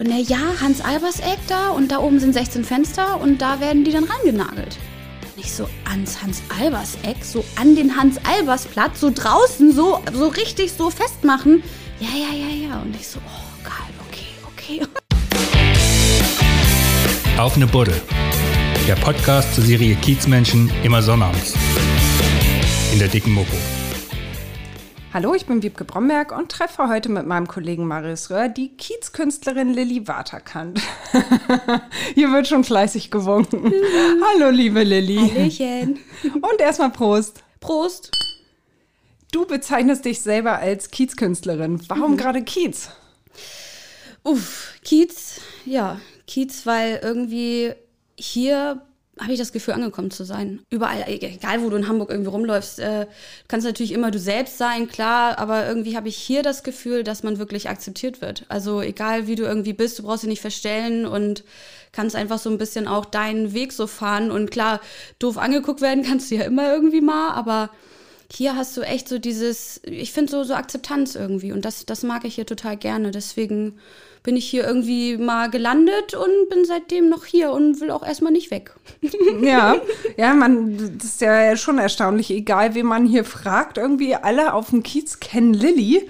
Und er, ja, Hans-Albers-Eck da und da oben sind 16 Fenster und da werden die dann reingenagelt. Nicht so ans Hans-Albers-Eck, so an den Hans-Albers-Platz, so draußen, so, so richtig so festmachen. Ja, ja, ja, ja. Und ich so, oh, geil, okay, okay. Auf eine Buddel. Der Podcast zur Serie Kiezmenschen immer sonnabends. In der dicken Mopo. Hallo, ich bin Wiebke Bromberg und treffe heute mit meinem Kollegen Marius Röhr die Kiezkünstlerin Lilly Waterkant. Hier wird schon fleißig gewunken. Hallo, liebe Lilly. Hallöchen. Und erstmal Prost. Prost. Du bezeichnest dich selber als Kiezkünstlerin. Warum gerade Kiez? Uff, Kiez, ja, Kiez, weil irgendwie hier habe ich das Gefühl, angekommen zu sein. Überall, egal wo du in Hamburg irgendwie rumläufst, äh, kannst natürlich immer du selbst sein, klar, aber irgendwie habe ich hier das Gefühl, dass man wirklich akzeptiert wird. Also egal wie du irgendwie bist, du brauchst dich nicht verstellen und kannst einfach so ein bisschen auch deinen Weg so fahren. Und klar, doof angeguckt werden kannst du ja immer irgendwie mal, aber hier hast du echt so dieses, ich finde so, so Akzeptanz irgendwie und das, das mag ich hier total gerne. Deswegen bin ich hier irgendwie mal gelandet und bin seitdem noch hier und will auch erstmal nicht weg. Ja, ja, man, das ist ja schon erstaunlich, egal wen man hier fragt, irgendwie alle auf dem Kiez kennen Lilly.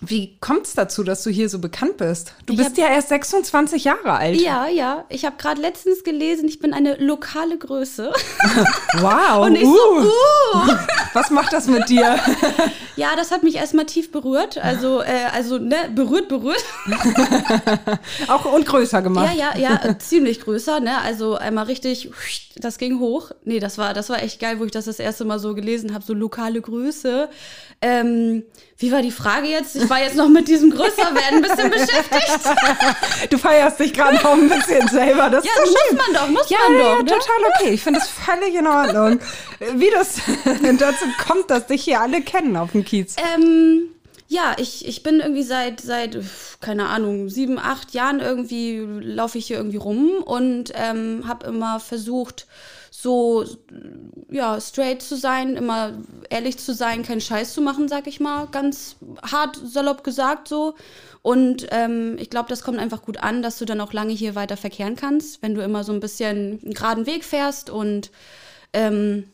Wie kommt es dazu, dass du hier so bekannt bist? Du Ich bist ja erst 26 Jahre alt. Ja, ja, ich habe gerade letztens gelesen, ich bin eine lokale Größe. Wow. Und ich so, uh. Was macht das mit dir? Ja, das hat mich erstmal tief berührt. Also, äh, also ne, berührt, berührt. Auch und größer gemacht. Ja, ja, ja, äh, ziemlich größer, ne? Also einmal richtig, das ging hoch. Nee, das war, das war echt geil, wo ich das das erste Mal so gelesen habe, so lokale Größe. Ähm, wie war die Frage jetzt? Ich war jetzt noch mit diesem Größerwerden ein bisschen beschäftigt. Du feierst dich gerade auch ein bisschen selber. Das Ja, muss man doch, muss ja, man ja, doch, ja, ne? total okay. Ich finde das völlig in Ordnung. Wie das dazu kommt, dass dich hier alle kennen auf dem Kiez. Ähm, ja, ich, ich bin irgendwie seit, seit, keine Ahnung, sieben, acht Jahren irgendwie laufe ich hier irgendwie rum und ähm, habe immer versucht, so, ja, straight zu sein, immer ehrlich zu sein, keinen Scheiß zu machen, sag ich mal, ganz hart salopp gesagt so. Und ähm, ich glaube, das kommt einfach gut an, dass du dann auch lange hier weiter verkehren kannst, wenn du immer so ein bisschen einen geraden Weg fährst und ähm,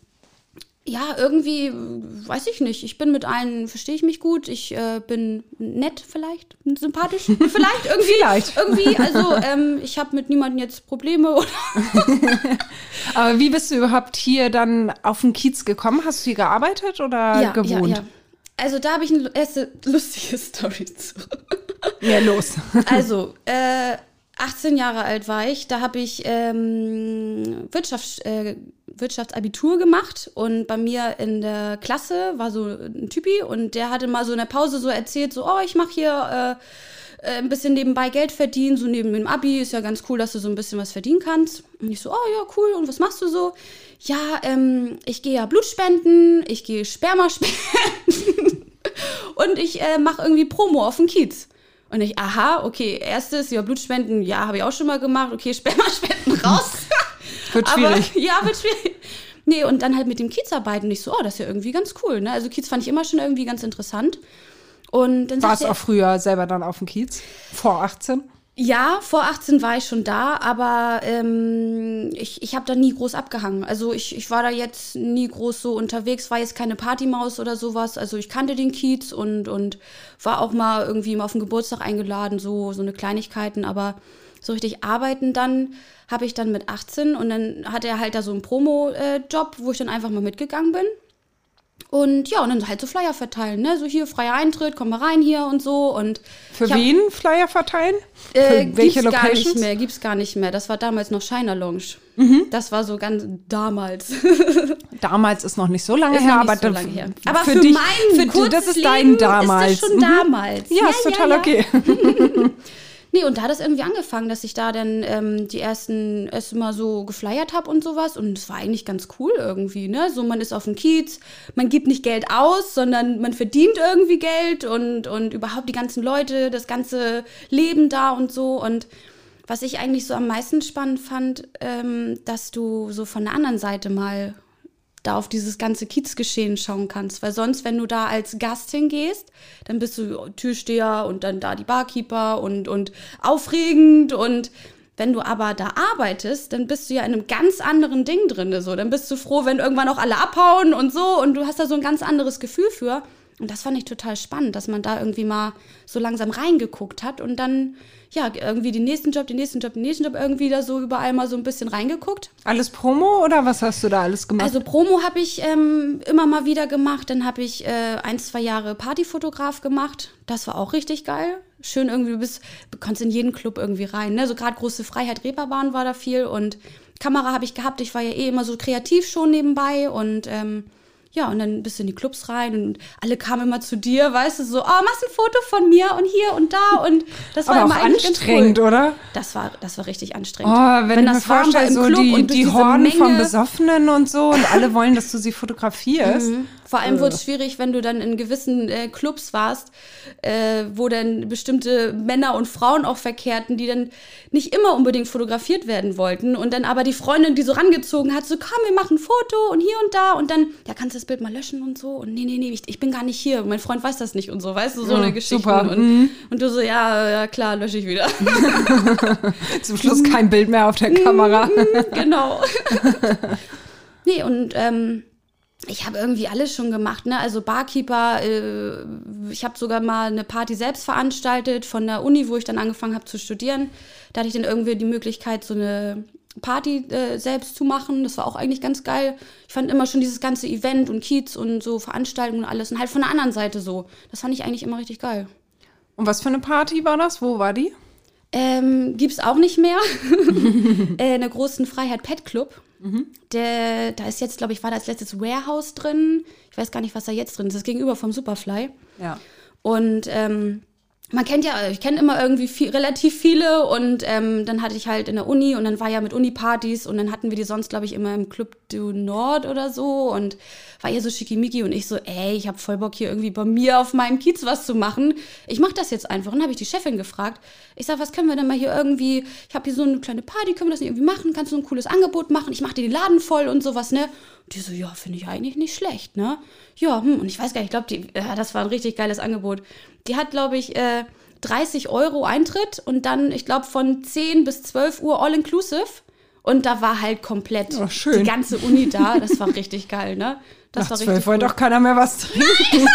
ja, irgendwie, weiß ich nicht. Ich bin mit allen, verstehe ich mich gut. Ich äh, bin nett vielleicht, sympathisch vielleicht irgendwie. Vielleicht. Irgendwie, also ähm, ich habe mit niemandem jetzt Probleme. Oder Aber wie bist du überhaupt hier dann auf den Kiez gekommen? Hast du hier gearbeitet oder gewohnt? Also da habe ich eine erste lustige Story zu. Ja, los. Also, äh, 18 Jahre alt war ich, da habe ich ähm, Wirtschafts, äh, Wirtschaftsabitur gemacht und bei mir in der Klasse war so ein Typi und der hatte mal so in der Pause so erzählt, so, oh, ich mache hier äh, äh, ein bisschen nebenbei Geld verdienen, so neben dem Abi, ist ja ganz cool, dass du so ein bisschen was verdienen kannst. Und ich so, oh ja, cool, und was machst du so? Ja, ähm, ich gehe ja Blut spenden, ich gehe Sperma spenden und ich äh, mache irgendwie Promo auf dem Kiez. Und ich, aha, okay, erstes, ja, Blutspenden, ja, habe ich auch schon mal gemacht. Okay, Spermaspenden raus. Wird Aber, schwierig. ja, wird schwierig. Nee, und dann halt mit dem Kiez arbeiten. Und ich so, oh, das ist ja irgendwie ganz cool. Ne? Also Kiez fand ich immer schon irgendwie ganz interessant. Und dann Warst auch früher selber dann auf dem Kiez? Vor 18? Ja, vor 18 war ich schon da, aber ähm, ich, ich habe da nie groß abgehangen. Also ich, ich war da jetzt nie groß so unterwegs, war jetzt keine Partymaus oder sowas. Also ich kannte den Kiez und, und war auch mal irgendwie mal auf den Geburtstag eingeladen, so, so eine Kleinigkeiten, aber so richtig arbeiten dann habe ich dann mit 18 und dann hatte er halt da so einen Promo-Job, wo ich dann einfach mal mitgegangen bin. Und ja, und dann halt so Flyer verteilen, ne? So hier, freier Eintritt, komm mal rein hier und so. Und Für hab- wen Flyer verteilen? äh, Für welche gibt's gar nicht Locations? mehr, gibt's gar nicht mehr. Das war damals noch Shiner Lounge. Mhm. Das war so ganz damals. Damals ist noch nicht so lange Ist her, aber so lange her. Aber für, dich, mein für das ist dein damals. Ist das schon Mhm. damals. Ja, ist total okay. Nee, und da hat es irgendwie angefangen, dass ich da dann ähm, die ersten erst mal so geflyert habe und sowas. Und es war eigentlich ganz cool irgendwie, ne? So, man ist auf dem Kiez, man gibt nicht Geld aus, sondern man verdient irgendwie Geld und, und überhaupt die ganzen Leute, das ganze Leben da und so. Und was ich eigentlich so am meisten spannend fand, ähm, dass du so von der anderen Seite mal da auf dieses ganze Kiezgeschehen schauen kannst. Weil sonst, wenn du da als Gast hingehst, dann bist du Türsteher und dann da die Barkeeper und, und aufregend und wenn du aber da arbeitest, dann bist du ja in einem ganz anderen Ding drin. So. Dann bist du froh, wenn irgendwann auch alle abhauen und so. Und du hast da so ein ganz anderes Gefühl für. Und das fand ich total spannend, dass man da irgendwie mal so langsam reingeguckt hat und dann, ja, irgendwie den nächsten Job, den nächsten Job, den nächsten Job irgendwie da so überall mal so ein bisschen reingeguckt. Alles Promo oder was hast du da alles gemacht? Also Promo habe ich ähm, immer mal wieder gemacht. Dann habe ich äh, ein, zwei Jahre Partyfotograf gemacht. Das war auch richtig geil. Schön irgendwie, du bist, du kannst in jeden Club irgendwie rein. Ne? So gerade große Freiheit, Reeperbahn war da viel und Kamera habe ich gehabt. Ich war ja eh immer so kreativ schon nebenbei und ähm, ja, und dann bist du in die Clubs rein und alle kamen immer zu dir, weißt du, so, oh, machst ein Foto von mir und hier und da und das war Aber immer auch anstrengend, cool. oder? Das war, das war richtig anstrengend. Oh, wenn, mir das war im so Club die, und die von Menge- Besoffenen und so und alle wollen, dass du sie fotografierst. Vor allem wurde es schwierig, wenn du dann in gewissen äh, Clubs warst, äh, wo dann bestimmte Männer und Frauen auch verkehrten, die dann nicht immer unbedingt fotografiert werden wollten. Und dann aber die Freundin, die so rangezogen hat, so komm, wir machen ein Foto und hier und da. Und dann, ja, kannst du das Bild mal löschen und so. Und nee, nee, nee, ich, ich bin gar nicht hier. Mein Freund weiß das nicht und so, weißt du, so Ja, eine Geschichte. super. Und, und du so, ja, ja, klar, lösche ich wieder. Zum Schluss kein Bild mehr auf der Kamera. genau. nee, und ähm, ich habe irgendwie alles schon gemacht, ne? Also Barkeeper, äh, ich habe sogar mal eine Party selbst veranstaltet von der Uni, wo ich dann angefangen habe zu studieren. Da hatte ich dann irgendwie die Möglichkeit, so eine Party äh, selbst zu machen. Das war auch eigentlich ganz geil. Ich fand immer schon dieses ganze Event und Kiez und so Veranstaltungen und alles und halt von der anderen Seite so. Das fand ich eigentlich immer richtig geil. Und was für eine Party war das? Wo war die? Ähm, gibt's auch nicht mehr. äh, in der großen Freiheit Pet Club. Der, da ist jetzt, glaube ich, war da als letztes Warehouse drin. Ich weiß gar nicht, was da jetzt drin ist. Das ist gegenüber vom Superfly. Ja. Und ähm, man kennt ja, ich kenne immer irgendwie viel, relativ viele und ähm, dann hatte ich halt in der Uni und dann war ja mit Uni-Partys und dann hatten wir die sonst, glaube ich, immer im Club du Nord oder so und war ihr so schickimicki und ich so, ey, ich habe voll Bock hier irgendwie bei mir auf meinem Kiez was zu machen. Ich mache das jetzt einfach. Und habe ich die Chefin gefragt. Ich sag, was können wir denn mal hier irgendwie, ich habe hier so eine kleine Party, können wir das nicht irgendwie machen? Kannst du ein cooles Angebot machen? Ich mache dir den Laden voll und sowas, ne? Und die so, ja, finde ich eigentlich nicht schlecht, ne? Ja, hm, und ich weiß gar nicht, ich glaube, ja, das war ein richtig geiles Angebot. Die hat, glaube ich, äh, 30 Euro Eintritt und dann, ich glaube, von 10 bis 12 Uhr all-inclusive. Und da war halt komplett Oh, die ganze Uni da. Das war richtig geil, ne? Das Nach war zwölf richtig wollte cool. doch keiner mehr was trinken.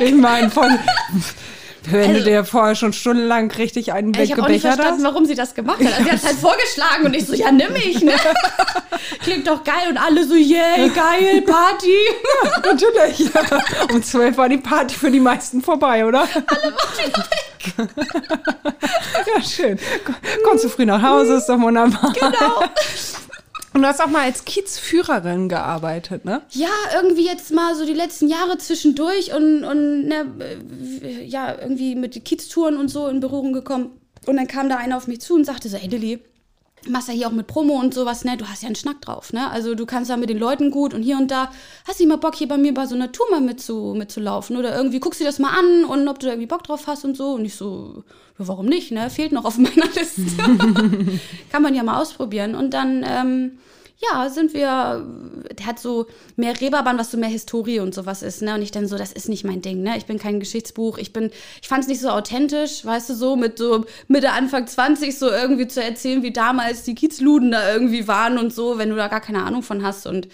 ich meine, von. Wenn du Also- dir vorher schon stundenlang richtig einen Ich habe auch nicht weggebechert verstanden, hast. warum sie das gemacht hat. Also sie hat es halt vorgeschlagen und ich so, ja, nimm ich, ne? Klingt doch geil und alle so, yay, geil, Party. Natürlich. Um zwölf war die Party für die meisten vorbei, oder? Alle Ja, schön. Kommst du früh nach Hause, ist doch wunderbar. Genau. Und du hast auch mal als Kiezführerin gearbeitet, ne? Ja, irgendwie jetzt mal so die letzten Jahre zwischendurch und, und äh, ja, irgendwie mit Kieztouren und so in Berührung gekommen. Und dann kam da einer auf mich zu und sagte so, ey Lilly, machst ja hier auch mit Promo und sowas, ne? Du hast ja einen Schnack drauf, ne? Also du kannst da mit den Leuten gut und hier und da. Hast du mal Bock, hier bei mir bei so einer Tour mal mitzu, mitzulaufen? Oder irgendwie guckst du das mal an und ob du da irgendwie Bock drauf hast und so. Und ich so, ja, warum nicht, ne? Fehlt noch auf meiner Liste. Kann man ja mal ausprobieren. Und dann, ähm, ja, sind wir, der hat so mehr Reeperbahn, was so mehr Historie und sowas ist, ne? Und ich dann so, das ist nicht mein Ding, ne? Ich bin kein Geschichtsbuch, ich bin, ich fand es nicht so authentisch, weißt du, so mit so Mitte, Anfang 20 so irgendwie zu erzählen, wie damals die Kiezluden da irgendwie waren und so, wenn du da gar keine Ahnung von hast und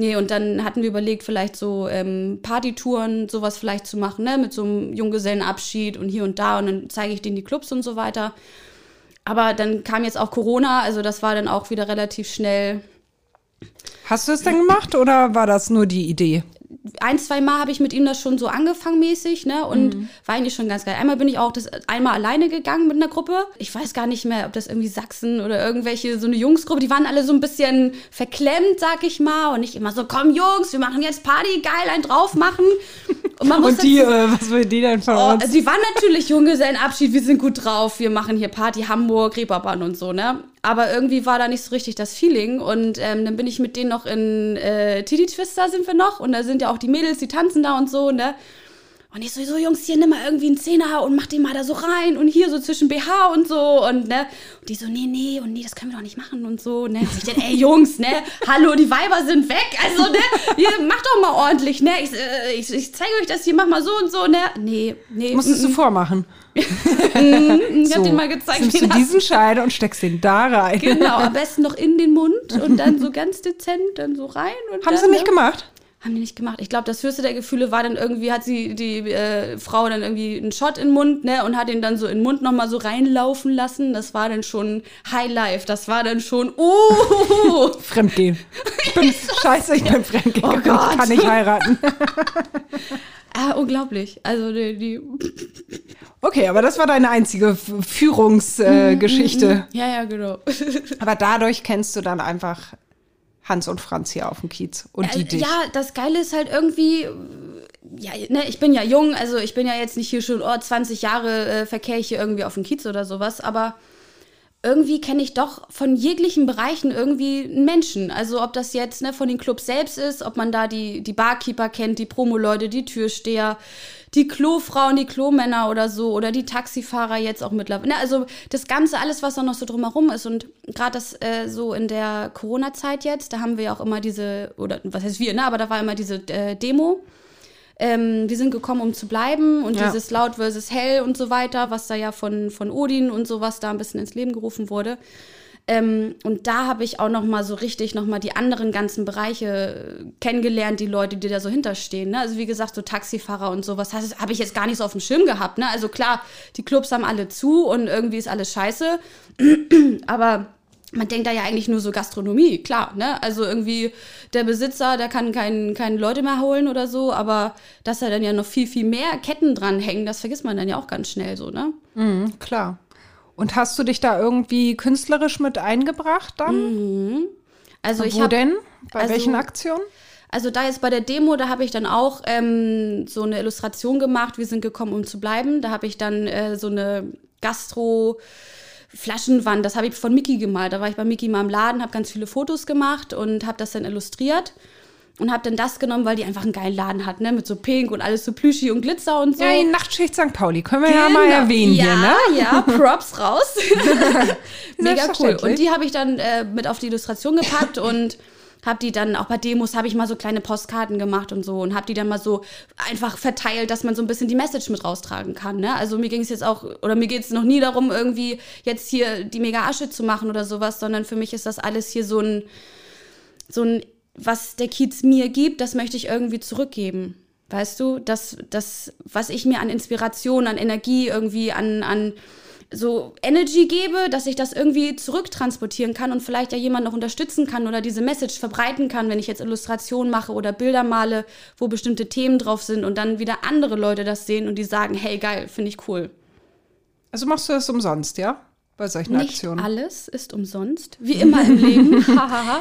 Nee, und dann hatten wir überlegt, vielleicht so ähm, Partytouren, sowas vielleicht zu machen, ne, mit so einem Junggesellenabschied und hier und da und dann zeige ich denen die Clubs und so weiter. Aber dann kam jetzt auch Corona, also das war dann auch wieder relativ schnell. Hast du es denn gemacht oder war das nur die Idee? Ein, zwei Mal habe ich mit ihm das schon so angefangen mäßig, ne? Und Mhm. war eigentlich schon ganz geil. Einmal bin ich auch das einmal alleine gegangen mit einer Gruppe. Ich weiß gar nicht mehr, ob das irgendwie Sachsen oder irgendwelche, so eine Jungsgruppe, die waren alle so ein bisschen verklemmt, sag ich mal. Und nicht immer so, komm Jungs, wir machen jetzt Party, geil, ein drauf machen. Und man muss Und die, äh, was will die denn von Oh, uns? also die waren natürlich Junggesellenabschied, wir sind gut drauf, wir machen hier Party, Hamburg, Reeperbahn und so, ne? Aber irgendwie war da nicht so richtig das Feeling und ähm, dann bin ich mit denen noch in äh, Titty Twister sind wir noch und da sind ja auch die Mädels, die tanzen da und so, ne? Und ich so, so Jungs, hier nimm mal irgendwie einen Zehner und mach den mal da so rein und hier so zwischen BH und so und ne. Und die so, nee, nee, und nee, das können wir doch nicht machen und so, ne. Und ich dann, ey Jungs, ne, hallo, die Weiber sind weg, also ne, hier, mach doch mal ordentlich, ne. Ich, äh, ich, ich zeige euch das hier, mach mal so und so, ne. Nee, nee. Musstest du vormachen. ich hab So, den mal gezeigt. Nimmst du diesen Schein und steckst den da rein. Genau, am besten noch in den Mund und dann so ganz dezent dann so rein. Und Haben dann, sie nicht ne? gemacht? Haben die nicht gemacht. Ich glaube, das höchste der Gefühle war dann irgendwie, hat sie die äh, Frau dann irgendwie einen Shot in den Mund, ne, und hat ihn dann so in den Mund nochmal so reinlaufen lassen. Das war dann schon High Life. Das war dann schon, uh, Fremdgehen. Ich bin, scheiße, ich bin fremdgegangen. Oh Gott. ich kann nicht heiraten. ah, unglaublich. Also die, die Okay, aber das war deine einzige Führungsgeschichte. Äh, ja, ja, genau. Aber dadurch kennst du dann einfach Hans und Franz hier auf dem Kiez und die Äh, dich. Ja, das Geile ist halt irgendwie, ja, ne, ich bin ja jung, also ich bin ja jetzt nicht hier schon, oh, 20 Jahre äh, verkehre ich hier irgendwie auf dem Kiez oder sowas, aber irgendwie kenne ich doch von jeglichen Bereichen irgendwie einen Menschen. Also ob das jetzt ne, von den Clubs selbst ist, ob man da die, die Barkeeper kennt, die Promoleute, die Türsteher, die Klofrauen, die Klomänner oder so oder die Taxifahrer jetzt auch mittlerweile. Ne, also das Ganze, alles, was da noch so drumherum ist. Und gerade das äh, so in der Corona-Zeit jetzt, da haben wir ja auch immer diese, oder was heißt wir, ne, aber da war immer diese äh, Demo. Ähm, wir sind gekommen, um zu bleiben und Ja. dieses Laut versus Hell und so weiter, was da ja von, von Odin und sowas da ein bisschen ins Leben gerufen wurde. Ähm, und da habe ich auch noch mal so richtig noch mal die anderen ganzen Bereiche äh, kennengelernt, die Leute, die da so hinterstehen. Ne? Also wie gesagt, so Taxifahrer und sowas habe ich jetzt gar nicht so auf dem Schirm gehabt. Ne? Also klar, die Clubs haben alle zu und irgendwie ist alles scheiße. Aber man denkt da ja eigentlich nur so Gastronomie, klar, ne? Also irgendwie der Besitzer, der kann keinen keine Leute mehr holen oder so, aber dass da dann ja noch viel, viel mehr Ketten dranhängen, das vergisst man dann ja auch ganz schnell so, ne? Mhm, klar. Und hast du dich da irgendwie künstlerisch mit eingebracht dann? Also ich Wo denn? Bei also- welchen Aktionen? Also da jetzt bei der Demo, da habe ich dann auch ähm, so eine Illustration gemacht. Wir sind gekommen, um zu bleiben. Da habe ich dann äh, so eine Gastro Flaschenwand, das habe ich von Mickey gemalt. Da war ich bei Mickey mal im Laden, habe ganz viele Fotos gemacht und habe das dann illustriert und habe dann das genommen, weil die einfach einen geilen Laden hat, ne, mit so Pink und alles so plüschig und Glitzer und so. Ja, die Nachtschicht St. Pauli. Können wir ja mal Genau. erwähnen ja, hier, ne? Ja, Props raus. Mega cool. Und die habe ich dann äh, mit auf die Illustration gepackt und habe die dann auch bei Demos habe ich mal so kleine Postkarten gemacht und so und habe die dann mal so einfach verteilt, dass man so ein bisschen die Message mit raustragen kann. Ne? Also mir ging es jetzt auch oder mir geht es noch nie darum irgendwie jetzt hier die mega Asche zu machen oder sowas, sondern für mich ist das alles hier so ein so ein was der Kiez mir gibt, das möchte ich irgendwie zurückgeben. Weißt du, das, das, was ich mir an Inspiration, an Energie irgendwie, an, an so Energy gebe, dass ich das irgendwie zurücktransportieren kann und vielleicht ja jemand noch unterstützen kann oder diese Message verbreiten kann, wenn ich jetzt Illustrationen mache oder Bilder male, wo bestimmte Themen drauf sind und dann wieder andere Leute das sehen und die sagen, hey geil, finde ich cool. Also machst du das umsonst, ja? Bei solchen Nicht Aktionen. alles ist umsonst, wie immer im Leben. Hahaha.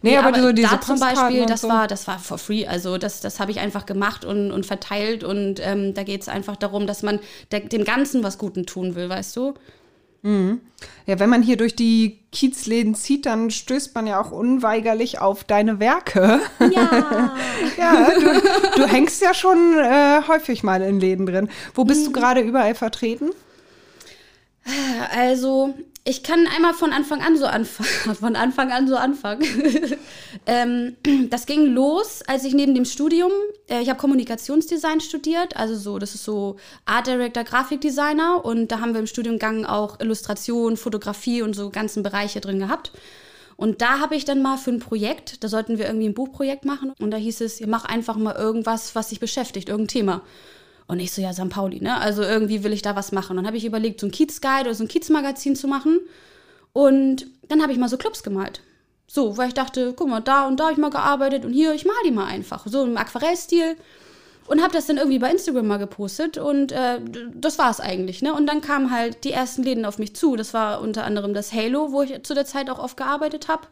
Nee, aber so diese da zum Beispiel, das so. war, das war for free. Also das, das habe ich einfach gemacht und, und verteilt und ähm, da geht es einfach darum, dass man der, dem Ganzen was Guten tun will, weißt du? Ja, wenn man hier durch die Kiezläden zieht, dann stößt man ja auch unweigerlich auf deine Werke. Ja. Ja, du, du hängst ja schon äh, häufig mal in Läden drin. Wo bist Mhm. du gerade überall vertreten? Also, ich kann einmal von Anfang an so anfangen. Von Anfang an so anfangen. ähm, das ging los, als ich neben dem Studium, äh, ich habe Kommunikationsdesign studiert, also so, das ist so Art Director, Grafikdesigner und da haben wir im Studiengang auch Illustration, Fotografie und so ganzen Bereiche drin gehabt. Und da habe ich dann mal für ein Projekt, da sollten wir irgendwie ein Buchprojekt machen und da hieß es, mach einfach mal irgendwas, was dich beschäftigt, irgendein Thema. Und ich so, ja, St. Pauli, ne? Also irgendwie will ich da was machen. Dann habe ich überlegt, so ein Kiez-Guide oder so ein Kiez-Magazin zu machen. Und dann habe ich mal so Clubs gemalt. So, weil ich dachte, guck mal, da und da habe ich mal gearbeitet und hier, ich mal die mal einfach. So im Aquarellstil. Und habe das dann irgendwie bei Instagram mal gepostet und äh, das war es eigentlich. Ne? Und dann kamen halt die ersten Läden auf mich zu. Das war unter anderem das Halo, wo ich zu der Zeit auch oft gearbeitet habe.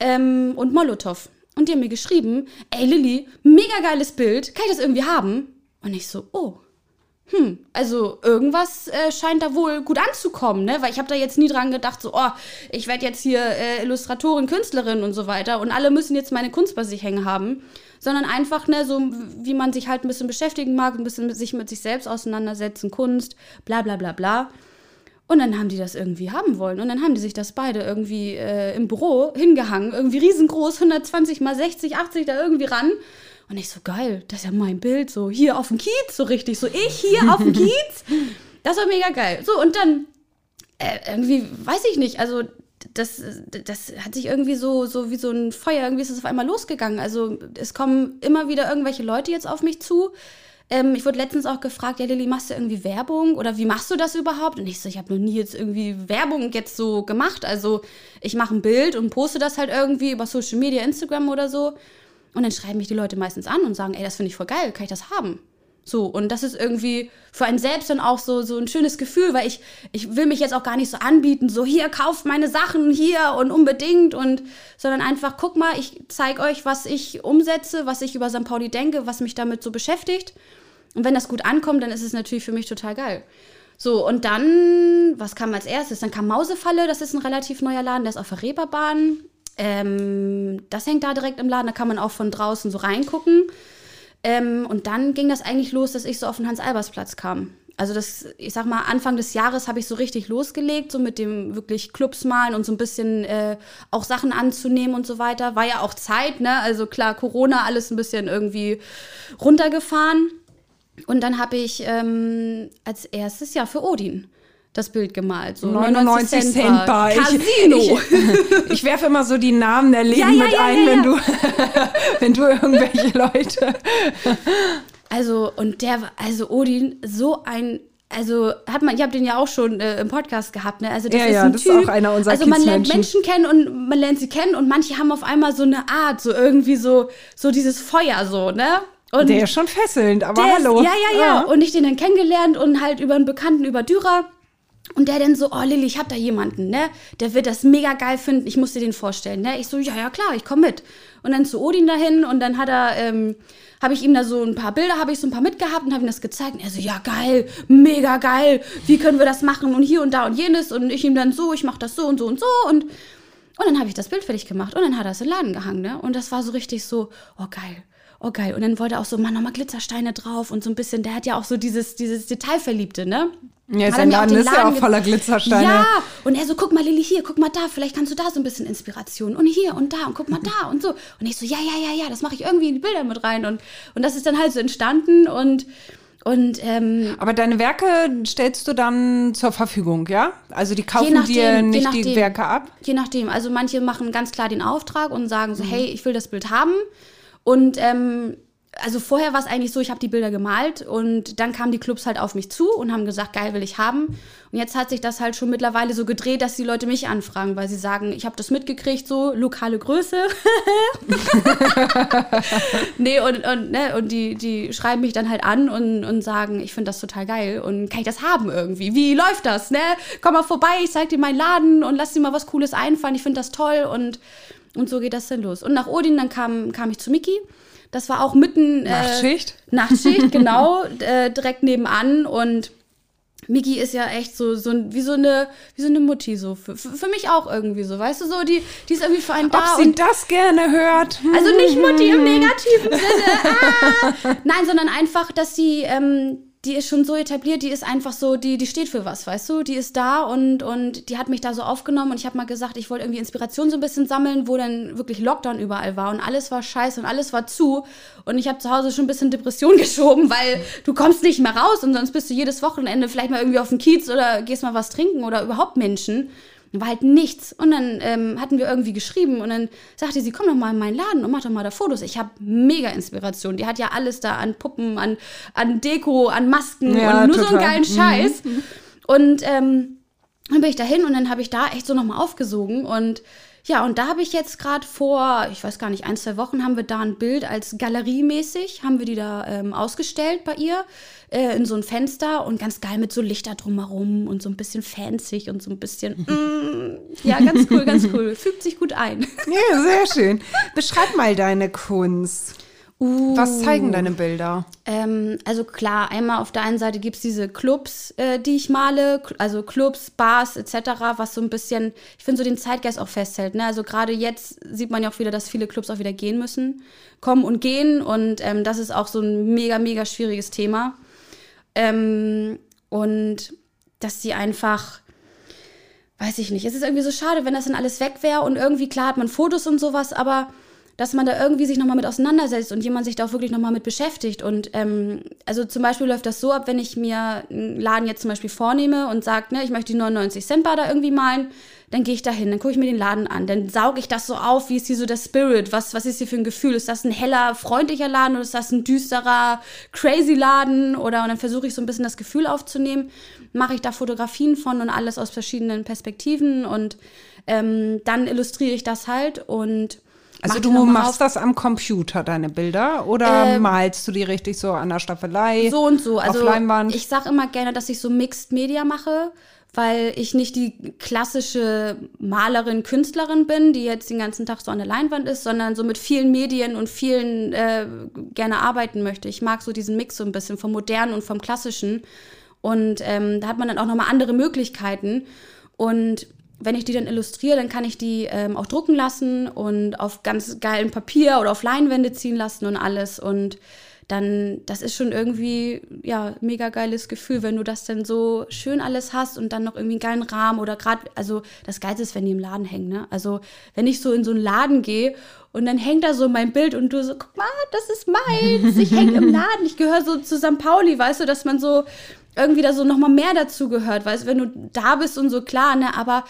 Ähm, und Molotow. Und die haben mir geschrieben, ey Lilly, mega geiles Bild, kann ich das irgendwie haben? Und ich so, oh, hm, also irgendwas äh, scheint da wohl gut anzukommen, ne? Weil ich habe da jetzt nie dran gedacht, so, oh, ich werde jetzt hier äh, Illustratorin, Künstlerin und so weiter und alle müssen jetzt meine Kunst bei sich hängen haben. sondern einfach, ne, so wie man sich halt ein bisschen beschäftigen mag, ein bisschen sich mit sich selbst auseinandersetzen, Kunst, bla bla bla bla. Und dann haben die das irgendwie haben wollen. Und dann haben die sich das beide irgendwie äh, im Büro hingehangen, irgendwie riesengroß, 120 mal 60, 80 da irgendwie ran. Und ich so, geil, das ist ja mein Bild, so hier auf dem Kiez, so richtig, so ich hier auf dem Kiez. Das war mega geil. So, und dann, äh, irgendwie, weiß ich nicht, also das, das hat sich irgendwie so, so wie so ein Feuer, irgendwie ist es auf einmal losgegangen. Also es kommen immer wieder irgendwelche Leute jetzt auf mich zu, ähm, ich wurde letztens auch gefragt, ja Lilly, machst du irgendwie Werbung oder wie machst du das überhaupt? Und ich so, ich habe noch nie jetzt irgendwie Werbung jetzt so gemacht. Also ich mache ein Bild und poste das halt irgendwie über Social Media, Instagram oder so. Und dann schreiben mich die Leute meistens an und sagen, ey, das finde ich voll geil, kann ich das haben? So, und das ist irgendwie für einen selbst dann auch so, so ein schönes Gefühl, weil ich, ich will mich jetzt auch gar nicht so anbieten, so hier, kauft meine Sachen hier und unbedingt und, sondern einfach, guck mal, ich zeige euch, was ich umsetze, was ich über St. Pauli denke, was mich damit so beschäftigt. Und wenn das gut ankommt, dann ist es natürlich für mich total geil. So, und dann, was kam als erstes? Dann kam Mausefalle, das ist ein relativ neuer Laden, der ist auf der Reeperbahn. Ähm, das hängt da direkt im Laden, da kann man auch von draußen so reingucken. Ähm, und dann ging das eigentlich los, dass ich so auf den Hans-Albers-Platz kam. Also das, ich sag mal, Anfang des Jahres habe ich so richtig losgelegt, so mit dem wirklich Clubs malen und so ein bisschen äh, auch Sachen anzunehmen und so weiter. War ja auch Zeit, ne? Also klar, Corona, alles ein bisschen irgendwie runtergefahren. Und dann habe ich ähm, als erstes ja für Odin das Bild gemalt. So 99 Cent, Cent Bar. Casino. Ich, ich, ich werfe immer so die Namen der Läden ja, ja, mit ja, ein, wenn du wenn du irgendwelche Leute. Also und der also Odin so ein also hat man, ich habe den ja auch schon äh, im Podcast gehabt, ne? Also das ja, ist ja, ein das Typ. ist auch einer unserer Also man lernt Menschen kennen und man lernt sie kennen und manche haben auf einmal so eine Art, so irgendwie so so dieses Feuer so, ne? Und der ist schon fesselnd, aber hallo. Ist, ja, ja, ja, ja. Und ich den dann kennengelernt und halt über einen Bekannten, über Dürer. Und der dann so, oh Lilly, ich hab da jemanden, ne? Der wird das mega geil finden. Ich muss dir den vorstellen, ne? Ich so, ja, ja, klar, ich komm mit. Und dann zu Odin dahin und dann hat er, ähm, habe ich ihm da so ein paar Bilder, habe ich so ein paar mitgehabt und habe ihm das gezeigt. Und er so, ja, geil, mega geil. Wie können wir das machen? Und hier und da und jenes. Und ich ihm dann so, ich mach das so und so und so. Und, und dann habe ich das Bild fertig gemacht. Und dann hat er es in den Laden gehangen, ne? Und das war so richtig so, oh geil oh geil. Und dann wollte er auch so, Mann, nochmal Glitzersteine drauf und so ein bisschen, der hat ja auch so dieses, dieses Detailverliebte, ne? Ja, sein Laden ist ja auch voller Glitzersteine. Ja, und er so, guck mal, Lilly, hier, guck mal da, vielleicht kannst du da so ein bisschen Inspiration. Und hier und da und guck mal da und so. Und ich so, ja, ja, ja, ja, das mache ich irgendwie in die Bilder mit rein. Und, und das ist dann halt so entstanden und und, ähm, Aber deine Werke stellst du dann zur Verfügung, ja? Also die kaufen nachdem, dir nicht nachdem, die Werke ab? Je nachdem. Also manche machen ganz klar den Auftrag und sagen so, mhm. hey, ich will das Bild haben. Und ähm, also vorher war es eigentlich so, ich habe die Bilder gemalt und dann kamen die Clubs halt auf mich zu und haben gesagt, geil will ich haben. Und jetzt hat sich das halt schon mittlerweile so gedreht, dass die Leute mich anfragen, weil sie sagen, ich habe das mitgekriegt, so lokale Größe. nee, und, und, ne, und die, die schreiben mich dann halt an und, und sagen, ich finde das total geil und kann ich das haben irgendwie? Wie läuft das? Ne? Komm mal vorbei, ich zeig dir meinen Laden und lass dir mal was Cooles einfallen, ich finde das toll und und so geht das dann los. Und nach Odin, dann kam, kam ich zu Miki. Das war auch mitten. Äh, Nachtschicht? Nachtschicht, genau. äh, direkt nebenan. Und Miki ist ja echt so, so wie so eine, wie so eine Mutti, so für, für mich auch irgendwie so, weißt du, so, die, die ist irgendwie für einen da. Ob sie das gerne hört. Also nicht Mutti im negativen Sinne, ah. nein, sondern einfach, dass sie, ähm, die ist schon so etabliert, die ist einfach so, die, die steht für was, weißt du? Die ist da und, und die hat mich da so aufgenommen und ich habe mal gesagt, ich wollte irgendwie Inspiration so ein bisschen sammeln, wo dann wirklich Lockdown überall war und alles war scheiße und alles war zu. Und ich habe zu Hause schon ein bisschen Depression geschoben, weil du kommst nicht mehr raus und sonst bist du jedes Wochenende vielleicht mal irgendwie auf den Kiez oder gehst mal was trinken oder überhaupt Menschen war halt nichts. Und dann ähm, hatten wir irgendwie geschrieben und dann sagte sie, komm doch mal in meinen Laden und mach doch mal da Fotos. Ich habe mega Inspiration. Die hat ja alles da an Puppen, an, an Deko, an Masken ja, und nur total. so einen geilen Scheiß. Mhm. Und ähm, dann bin ich da hin und dann habe ich da echt so nochmal aufgesogen und ja, und da habe ich jetzt gerade vor, ich weiß gar nicht, ein, zwei Wochen haben wir da ein Bild als galeriemäßig, haben wir die da ähm, ausgestellt bei ihr äh, in so ein Fenster und ganz geil mit so Lichter drumherum und so ein bisschen fancy und so ein bisschen, mm, ja, ganz cool, ganz cool. Fügt sich gut ein. Ja, sehr schön. Beschreib mal deine Kunst. Uh. Was zeigen deine Bilder? Ähm, also klar, einmal auf der einen Seite gibt es diese Clubs, äh, die ich male, also Clubs, Bars etc., was so ein bisschen, ich finde, so den Zeitgeist auch festhält. Ne? Also gerade jetzt sieht man ja auch wieder, dass viele Clubs auch wieder gehen müssen, kommen und gehen und ähm, das ist auch so ein mega, mega schwieriges Thema. Ähm, und dass sie einfach, weiß ich nicht, es ist irgendwie so schade, wenn das dann alles weg wäre und irgendwie, klar hat man Fotos und sowas, aber dass man da irgendwie sich nochmal mit auseinandersetzt und jemand sich da auch wirklich nochmal mit beschäftigt. Und ähm, also zum Beispiel läuft das so ab, wenn ich mir einen Laden jetzt zum Beispiel vornehme und sage, ne, ich möchte die 99 Cent Bar da irgendwie malen, dann gehe ich da hin, dann gucke ich mir den Laden an, dann sauge ich das so auf, wie ist hier so der Spirit, was, was ist hier für ein Gefühl? Ist das ein heller, freundlicher Laden oder ist das ein düsterer, crazy Laden? Oder und dann versuche ich so ein bisschen das Gefühl aufzunehmen, mache ich da Fotografien von und alles aus verschiedenen Perspektiven und ähm, dann illustriere ich das halt und also du machst auf. das am Computer, deine Bilder? Oder Ähm, malst du die richtig so an der Staffelei? So und so. Also auf Leinwand? ich sage immer gerne, dass ich so Mixed Media mache, weil ich nicht die klassische Malerin, Künstlerin bin, die jetzt den ganzen Tag so an der Leinwand ist, sondern so mit vielen Medien und vielen äh, gerne arbeiten möchte. Ich mag so diesen Mix so ein bisschen vom Modernen und vom Klassischen. Und ähm, da hat man dann auch nochmal andere Möglichkeiten. Und wenn ich die dann illustriere, dann kann ich die ähm, auch drucken lassen und auf ganz geilem Papier oder auf Leinwände ziehen lassen und alles. Und dann, das ist schon irgendwie, ja, mega geiles Gefühl, wenn du das dann so schön alles hast und dann noch irgendwie einen geilen Rahmen oder gerade, also das Geilste ist, wenn die im Laden hängen, ne? Also, wenn ich so in so einen Laden gehe und dann hängt da so mein Bild und du so, guck mal, das ist meins, ich hänge im Laden, ich gehöre so zu St. Pauli, weißt du, dass man so irgendwie da so nochmal mehr dazu gehört, weißt wenn du da bist und so klar, ne, aber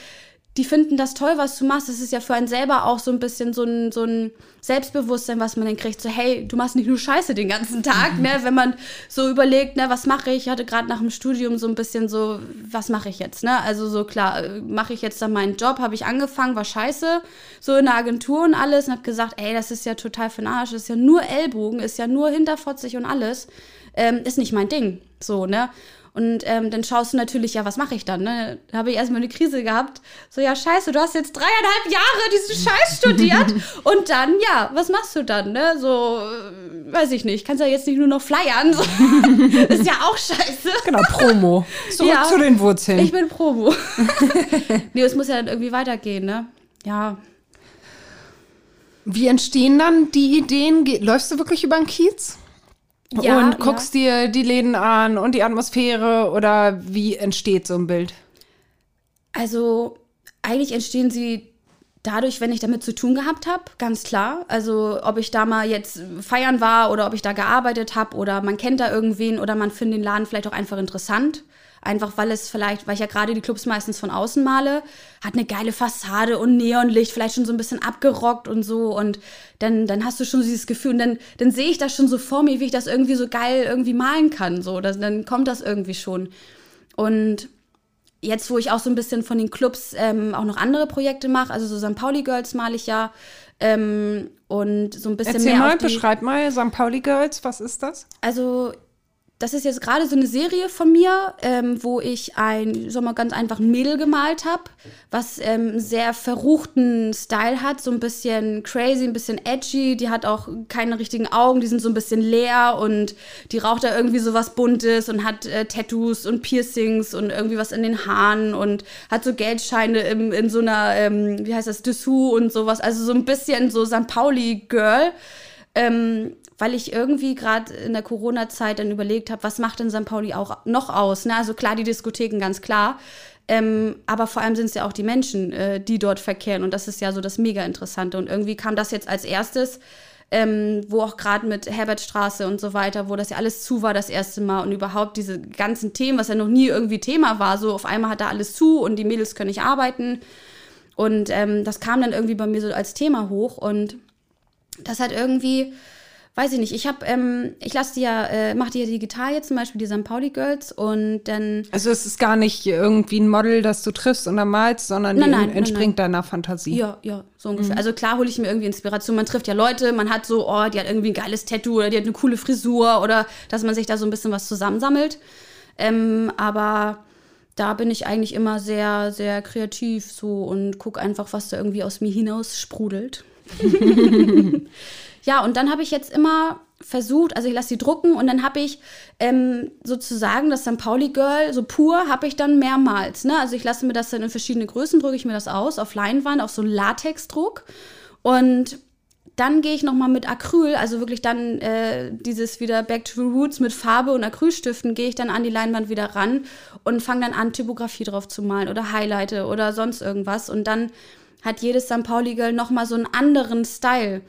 die finden das toll, was du machst. Das ist ja für einen selber auch so ein bisschen so ein, so ein Selbstbewusstsein, was man dann kriegt. So, hey, du machst nicht nur Scheiße den ganzen Tag, ne? Wenn man so überlegt, ne, was mache ich? Ich hatte gerade nach dem Studium so ein bisschen so, was mache ich jetzt, ne? Also so klar, mache ich jetzt dann meinen Job, habe ich angefangen, war scheiße, so in der Agentur und alles und habe gesagt, ey, das ist ja total für den Arsch, das ist ja nur Ellbogen, ist ja nur hinterfotzig und alles. Ähm, ist nicht mein Ding, so, ne? Und ähm, dann schaust du natürlich, ja, was mache ich dann? Ne? Da habe ich erstmal eine Krise gehabt. So, ja, scheiße, du hast jetzt dreieinhalb Jahre diesen Scheiß studiert. und dann, ja, was machst du dann? Ne? So, äh, weiß ich nicht. Kannst ja jetzt nicht nur noch flyern. So. ist ja auch scheiße. Genau, Promo. Zurück Ja. zu den Wurzeln. Ich bin Promo. nee, es muss ja dann irgendwie weitergehen, ne? Ja. Wie entstehen dann die Ideen? Läufst du wirklich über den Kiez? Ja, und guckst dir die Läden an und die Atmosphäre oder wie entsteht so ein Bild? Also eigentlich entstehen sie dadurch, wenn ich damit zu tun gehabt habe, ganz klar. Also ob ich da mal jetzt feiern war oder ob ich da gearbeitet habe oder man kennt da irgendwen oder man findet den Laden vielleicht auch einfach interessant. Einfach weil es vielleicht, weil ich ja gerade die Clubs meistens von außen male, hat eine geile Fassade und Neonlicht, vielleicht schon so ein bisschen abgerockt und so. Und dann, dann hast du schon dieses Gefühl und dann, dann sehe ich das schon so vor mir, wie ich das irgendwie so geil irgendwie malen kann. So, das, dann kommt das irgendwie schon. Und jetzt, wo ich auch so ein bisschen von den Clubs ähm, auch noch andere Projekte mache, also so St. Pauli Girls male ich ja ähm, und so ein bisschen Erzähl mehr mal, beschreib mal, St. Pauli Girls, was ist das? also das ist jetzt gerade so eine Serie von mir, ähm, wo ich ein, so mal ganz einfach ein Mädel gemalt habe, was ähm, sehr verruchten Style hat, so ein bisschen crazy, ein bisschen edgy. Die hat auch keine richtigen Augen, die sind so ein bisschen leer und die raucht da irgendwie so was Buntes und hat äh, Tattoos und Piercings und irgendwie was in den Haaren und hat so Geldscheine im, in so einer, ähm, wie heißt das, Dessous und sowas. Also so ein bisschen so St. Pauli-Girl. Ähm, weil ich irgendwie gerade in der Corona-Zeit dann überlegt habe, was macht denn St. Pauli auch noch aus? Ne? Also klar, die Diskotheken, ganz klar. Ähm, aber vor allem sind es ja auch die Menschen, äh, die dort verkehren. Und das ist ja so das mega Interessante. Und irgendwie kam das jetzt als erstes, ähm, wo auch gerade mit Herbertstraße und so weiter, wo das ja alles zu war das erste Mal und überhaupt diese ganzen Themen, was ja noch nie irgendwie Thema war, so auf einmal hat da alles zu und die Mädels können nicht arbeiten. Und ähm, das kam dann irgendwie bei mir so als Thema hoch und das hat irgendwie, weiß ich nicht, ich habe, ähm, ich lasse die ja, äh, mache die ja digital jetzt zum Beispiel die St. Pauli Girls und dann Also es ist gar nicht irgendwie ein Model, das du triffst und dann malst, sondern Nein, nein, nein, entspringt deiner Fantasie. Ja, ja, so ungefähr. Also klar hole ich mir irgendwie Inspiration. Man trifft ja Leute, man hat so, oh, die hat irgendwie ein geiles Tattoo oder die hat eine coole Frisur oder dass man sich da so ein bisschen was zusammensammelt. Ähm, aber da bin ich eigentlich immer sehr, sehr kreativ so und gucke einfach, was da irgendwie aus mir hinaus sprudelt. ja, und dann habe ich jetzt immer versucht, also ich lasse sie drucken und dann habe ich ähm, sozusagen das St. Pauli Girl, so pur, habe ich dann mehrmals. Ne? Also ich lasse mir das dann in verschiedene Größen, drücke ich mir das aus, auf Leinwand, auf so einen Latexdruck. Und dann gehe ich nochmal mit Acryl, also wirklich dann äh, dieses wieder Back to the Roots mit Farbe und Acrylstiften, gehe ich dann an die Leinwand wieder ran und fange dann an, Typografie drauf zu malen oder Highlighte oder sonst irgendwas. Und dann hat jedes St. Pauli Girl nochmal so einen anderen Style.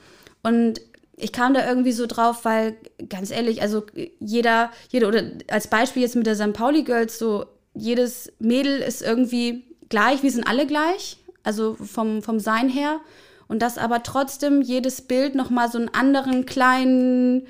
Und ich kam da irgendwie so drauf, weil ganz ehrlich, also jeder, jeder oder als Beispiel jetzt mit der St. Pauli Girls, so jedes Mädel ist irgendwie gleich, wir sind alle gleich, also vom, vom Sein her. Und dass aber trotzdem jedes Bild nochmal so einen anderen kleinen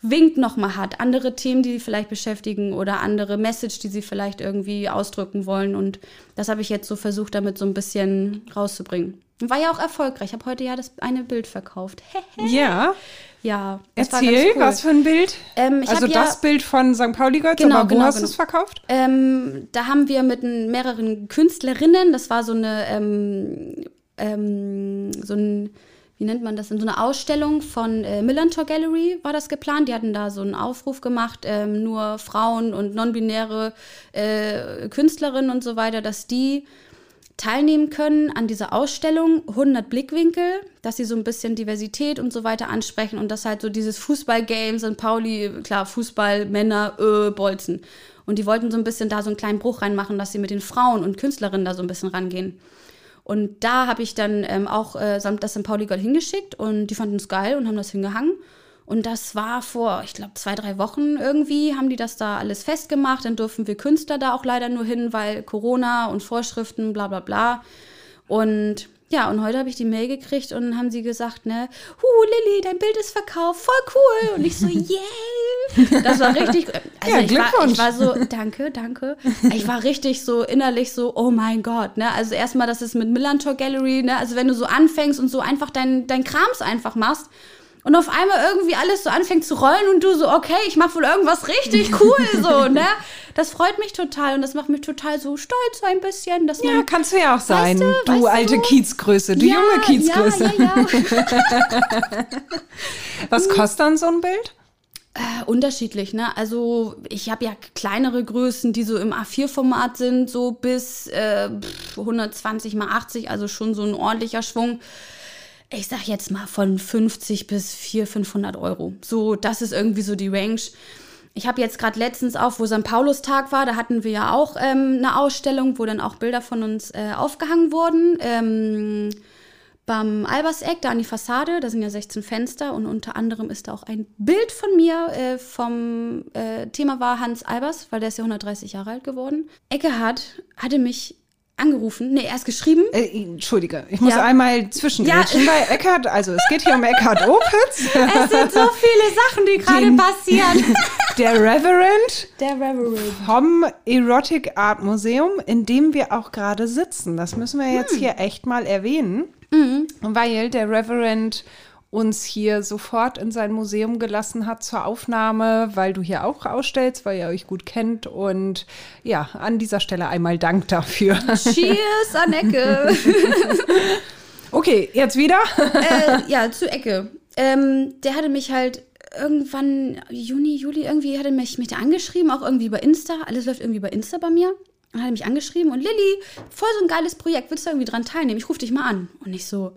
Wink nochmal hat, andere Themen, die sie vielleicht beschäftigen oder andere Message, die sie vielleicht irgendwie ausdrücken wollen. Und das habe ich jetzt so versucht, damit so ein bisschen rauszubringen. War ja auch erfolgreich. Ich habe heute ja das eine Bild verkauft. ja. Ja. Erzähl, cool. was für ein Bild? Ähm, also das ja, Bild von St. Pauli Girls, genau, aber wo genau, hast genau. du es verkauft? Ähm, da haben wir mit mehreren Künstlerinnen, das war so eine, ähm, ähm, so ein, wie nennt man das, in so eine Ausstellung von äh, Millantor Gallery war das geplant. Die hatten da so einen Aufruf gemacht, ähm, nur Frauen und non-binäre äh, Künstlerinnen und so weiter, dass die teilnehmen können an dieser Ausstellung 100 Blickwinkel, dass sie so ein bisschen Diversität und so weiter ansprechen und das halt so dieses Fußballgame, St. Pauli, klar, Fußball, Männer, äh, Bolzen. Und die wollten so ein bisschen da so einen kleinen Bruch reinmachen, dass sie mit den Frauen und Künstlerinnen da so ein bisschen rangehen. Und da habe ich dann ähm, auch äh, das St. Pauli Gold hingeschickt und die fanden es geil und haben das hingehangen. Und das war vor, ich glaube, zwei, drei Wochen irgendwie, haben die das da alles festgemacht. Dann durften wir Künstler da auch leider nur hin, weil Corona und Vorschriften, bla bla bla. Und ja, und heute habe ich die Mail gekriegt und haben sie gesagt, ne, Hu, Lilly, dein Bild ist verkauft, voll cool. Und ich so, yay! Das war richtig, also Ja, ich, war, ich war so, danke, danke. Ich war richtig so innerlich so, oh mein Gott, ne. Also erstmal, das ist mit Millantor Gallery, ne. Also wenn du so anfängst und so einfach dein, dein Krams einfach machst und auf einmal irgendwie alles so anfängt zu rollen und du so, okay, ich mache wohl irgendwas richtig cool, so, ne? Das freut mich total und das macht mich total so stolz so ein bisschen, dass man Ja, kannst du ja auch sein. du, du weißt du? alte Kiezgröße, du junge Kiezgröße. Ja, ja, ja. Was kostet dann so ein Bild? Äh, unterschiedlich, ne? Also ich habe ja kleinere Größen, die so im A4-Format sind, so bis äh, pff, 120 mal 80, also schon so ein ordentlicher Schwung. Ich sag jetzt mal von 50 bis 400, 500 Euro. So, das ist irgendwie so die Range. Ich habe jetzt gerade letztens auch, wo St. Paulus-Tag war, da hatten wir ja auch ähm, eine Ausstellung, wo dann auch Bilder von uns äh, aufgehangen wurden. Ähm, beim Alberseck, da an die Fassade, da sind ja 16 Fenster und unter anderem ist da auch ein Bild von mir äh, vom äh, Thema war Hans Albers, weil der ist ja 130 Jahre alt geworden. Eckehard hatte mich angerufen, nee, erst geschrieben. Äh, Entschuldige, ich muss Ja. einmal zwischengrätschen bei Eckhard. Also es geht hier um Eckhard Opitz, Es sind so viele Sachen, die gerade passieren. der Reverend Der Reverend. vom Erotic Art Museum, in dem wir auch gerade sitzen. Das müssen wir jetzt hier echt mal erwähnen, weil der Reverend uns hier sofort in sein Museum gelassen hat zur Aufnahme, weil du hier auch ausstellst, weil ihr euch gut kennt. Und ja, an dieser Stelle einmal Dank dafür. Cheers an Ecke. Okay, jetzt wieder. äh, ja, zu Ecke. Ähm, der hatte mich halt irgendwann, Juni, Juli, irgendwie hatte mich, mich da angeschrieben, auch irgendwie bei Insta. Alles läuft irgendwie bei Insta bei mir. Und hat mich angeschrieben und Lilly, voll so ein geiles Projekt, willst du irgendwie dran teilnehmen? Ich rufe dich mal an. Und ich so,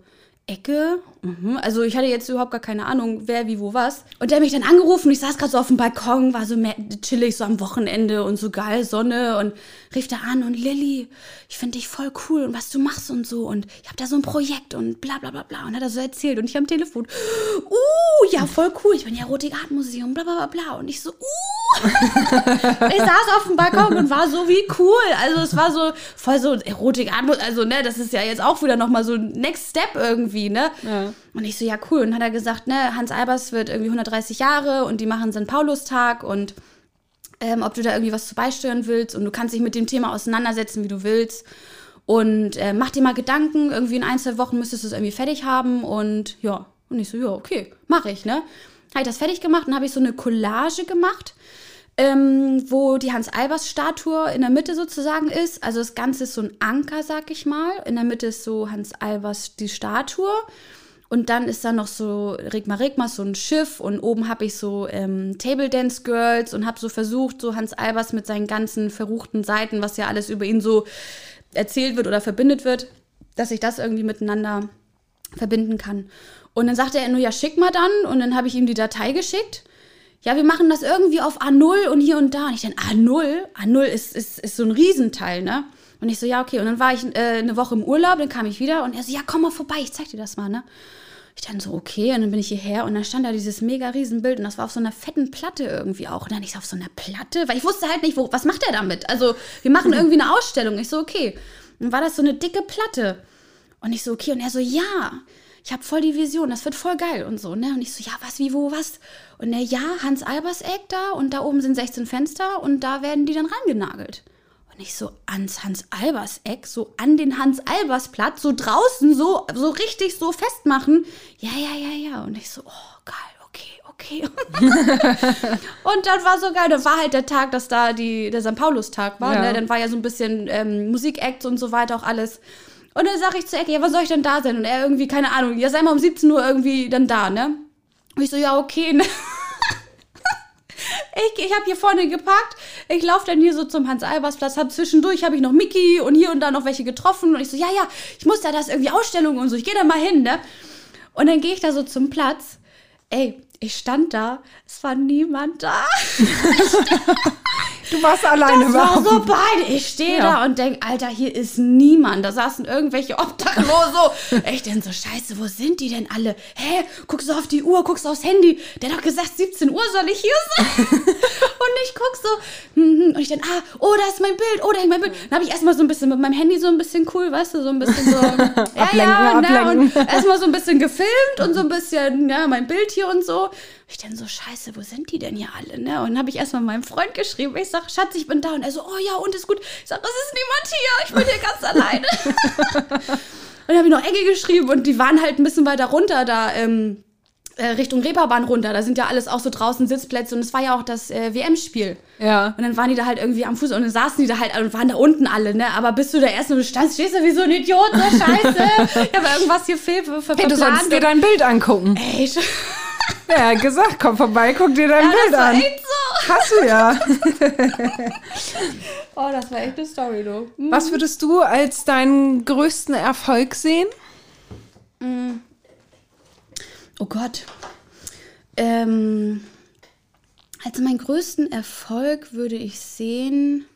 Ecke? Mhm. Also ich hatte jetzt überhaupt gar keine Ahnung, wer, wie, wo, was. Und der hat mich dann angerufen, ich saß gerade so auf dem Balkon, war so chillig, so am Wochenende und so geil, Sonne und rief da an und Lilly, ich finde dich voll cool und was du machst und so und ich habe da so ein Projekt und bla bla bla bla und hat er so erzählt und ich am Telefon, uh, ja, voll cool, ich bin ja Erotik Art Museum, bla bla bla bla und ich so, uh. ich saß auf dem Balkon und war so wie cool, also es war so voll so Erotik Art also ne, das ist ja jetzt auch wieder nochmal so Next Step irgendwie, ne. Ja. Und ich so, ja, cool. Und dann hat er gesagt, ne, Hans Albers wird irgendwie 130 Jahre und die machen St. Paulus-Tag und ähm, ob du da irgendwie was zu beisteuern willst und du kannst dich mit dem Thema auseinandersetzen, wie du willst. Und äh, mach dir mal Gedanken, irgendwie in ein, zwei Wochen müsstest du es irgendwie fertig haben und ja. Und ich so, ja, okay, mache ich, ne? Habe ich das fertig gemacht und habe ich so eine Collage gemacht, ähm, wo die Hans-Albers-Statue in der Mitte sozusagen ist. Also das Ganze ist so ein Anker, sag ich mal. In der Mitte ist so Hans Albers die Statue. Und dann ist da noch so Rigma Rigma, so ein Schiff und oben habe ich so ähm, Table Dance Girls und habe so versucht, so Hans Albers mit seinen ganzen verruchten Seiten, was ja alles über ihn so erzählt wird oder verbindet wird, dass ich das irgendwie miteinander verbinden kann. Und dann sagte er nur, ja, schick mal dann. Und dann habe ich ihm die Datei geschickt. Ja, wir machen das irgendwie auf A0 und hier und da. Und ich dann, A0? A0 ist, ist, ist so ein Riesenteil, ne? Und ich so, ja, okay. Und dann war ich äh, eine Woche im Urlaub, dann kam ich wieder und er so, ja, komm mal vorbei, ich zeig dir das mal, ne? Ich dann so, okay, und dann bin ich hierher und dann stand da dieses mega Riesenbild und das war auf so einer fetten Platte irgendwie auch. Und dann ich so, auf so einer Platte, weil ich wusste halt nicht, wo, was macht er damit? Also, wir machen irgendwie eine Ausstellung. Ich so, okay. Und dann war das so eine dicke Platte. Und ich so, okay. Und er so, ja, ich habe voll die Vision, das wird voll geil und so, ne? Und ich so, ja, was, wie, wo, was? Und er, ja, Hans Albers Eck da und da oben sind 16 Fenster und da werden die dann rangenagelt. Und ich so ans Hans Albers Eck, so an den Hans Albers Platz, so draußen, so, so richtig so festmachen. Ja, ja, ja, ja. Und ich so, oh, geil, okay, okay. und dann war so geil, dann war halt der Tag, dass da die, der St. Paulus-Tag war. Ja. Ne? Dann war ja so ein bisschen ähm, Musikacts und so weiter auch alles. Und dann sage ich zu Ecke, ja, was soll ich denn da sein? Und er irgendwie, keine Ahnung, ja, sei mal um 17 Uhr irgendwie dann da, ne? Und ich so, ja, okay, ne? Ich, ich habe hier vorne geparkt. Ich laufe dann hier so zum Hans-Albers-Platz. Hab zwischendurch habe ich noch Mickey und hier und da noch welche getroffen. Und ich so, ja, ja, ich muss da das irgendwie Ausstellungen und so. Ich gehe da mal hin, ne? Und dann gehe ich da so zum Platz. Ey, ich stand da, es war niemand da. Du warst alleine Das war so beide. Ich stehe ja. da und denke, Alter, hier ist niemand. Da saßen irgendwelche Obdachlose. ich denke so, scheiße, wo sind die denn alle? Hä? Guckst du auf die Uhr, guckst du aufs Handy. Der hat doch gesagt, 17 Uhr soll ich hier sein. und ich guck so, hm, hm, und ich denke, ah, oh, da ist mein Bild, oh, da hängt mein Bild. Dann habe ich erstmal so ein bisschen mit meinem Handy so ein bisschen cool, weißt du, so ein bisschen so. ja, ablenken, ja, ne, und erstmal so ein bisschen gefilmt und so ein bisschen, ja, mein Bild hier und so. Ich denke so, scheiße, wo sind die denn hier alle? Ne? Und dann habe ich erstmal meinem Freund geschrieben. Ich sage, Schatz, ich bin da. Und er so, oh ja, und ist gut. Ich sage, es ist niemand hier. Ich bin hier ganz alleine. und dann habe ich noch Ecke geschrieben und die waren halt ein bisschen weiter runter da. Ähm, äh, Richtung Reeperbahn runter. Da sind ja alles auch so draußen Sitzplätze und es war ja auch das äh, WM-Spiel. Ja. Und dann waren die da halt irgendwie am Fuß und dann saßen die da halt und waren da unten alle, ne? Aber bis du da erst nur standst, stehst du wie so ein Idiot, so scheiße. ja, aber irgendwas hier fehlt. Hey, du solltest dir dein Bild angucken. Ey, ja, gesagt, komm vorbei, guck dir dein ja, Bild an. Echt so. Hast du ja. oh, das war echt eine Story, du. Was würdest du als deinen größten Erfolg sehen? Mhm. Oh Gott. Ähm, also meinen größten Erfolg würde ich sehen,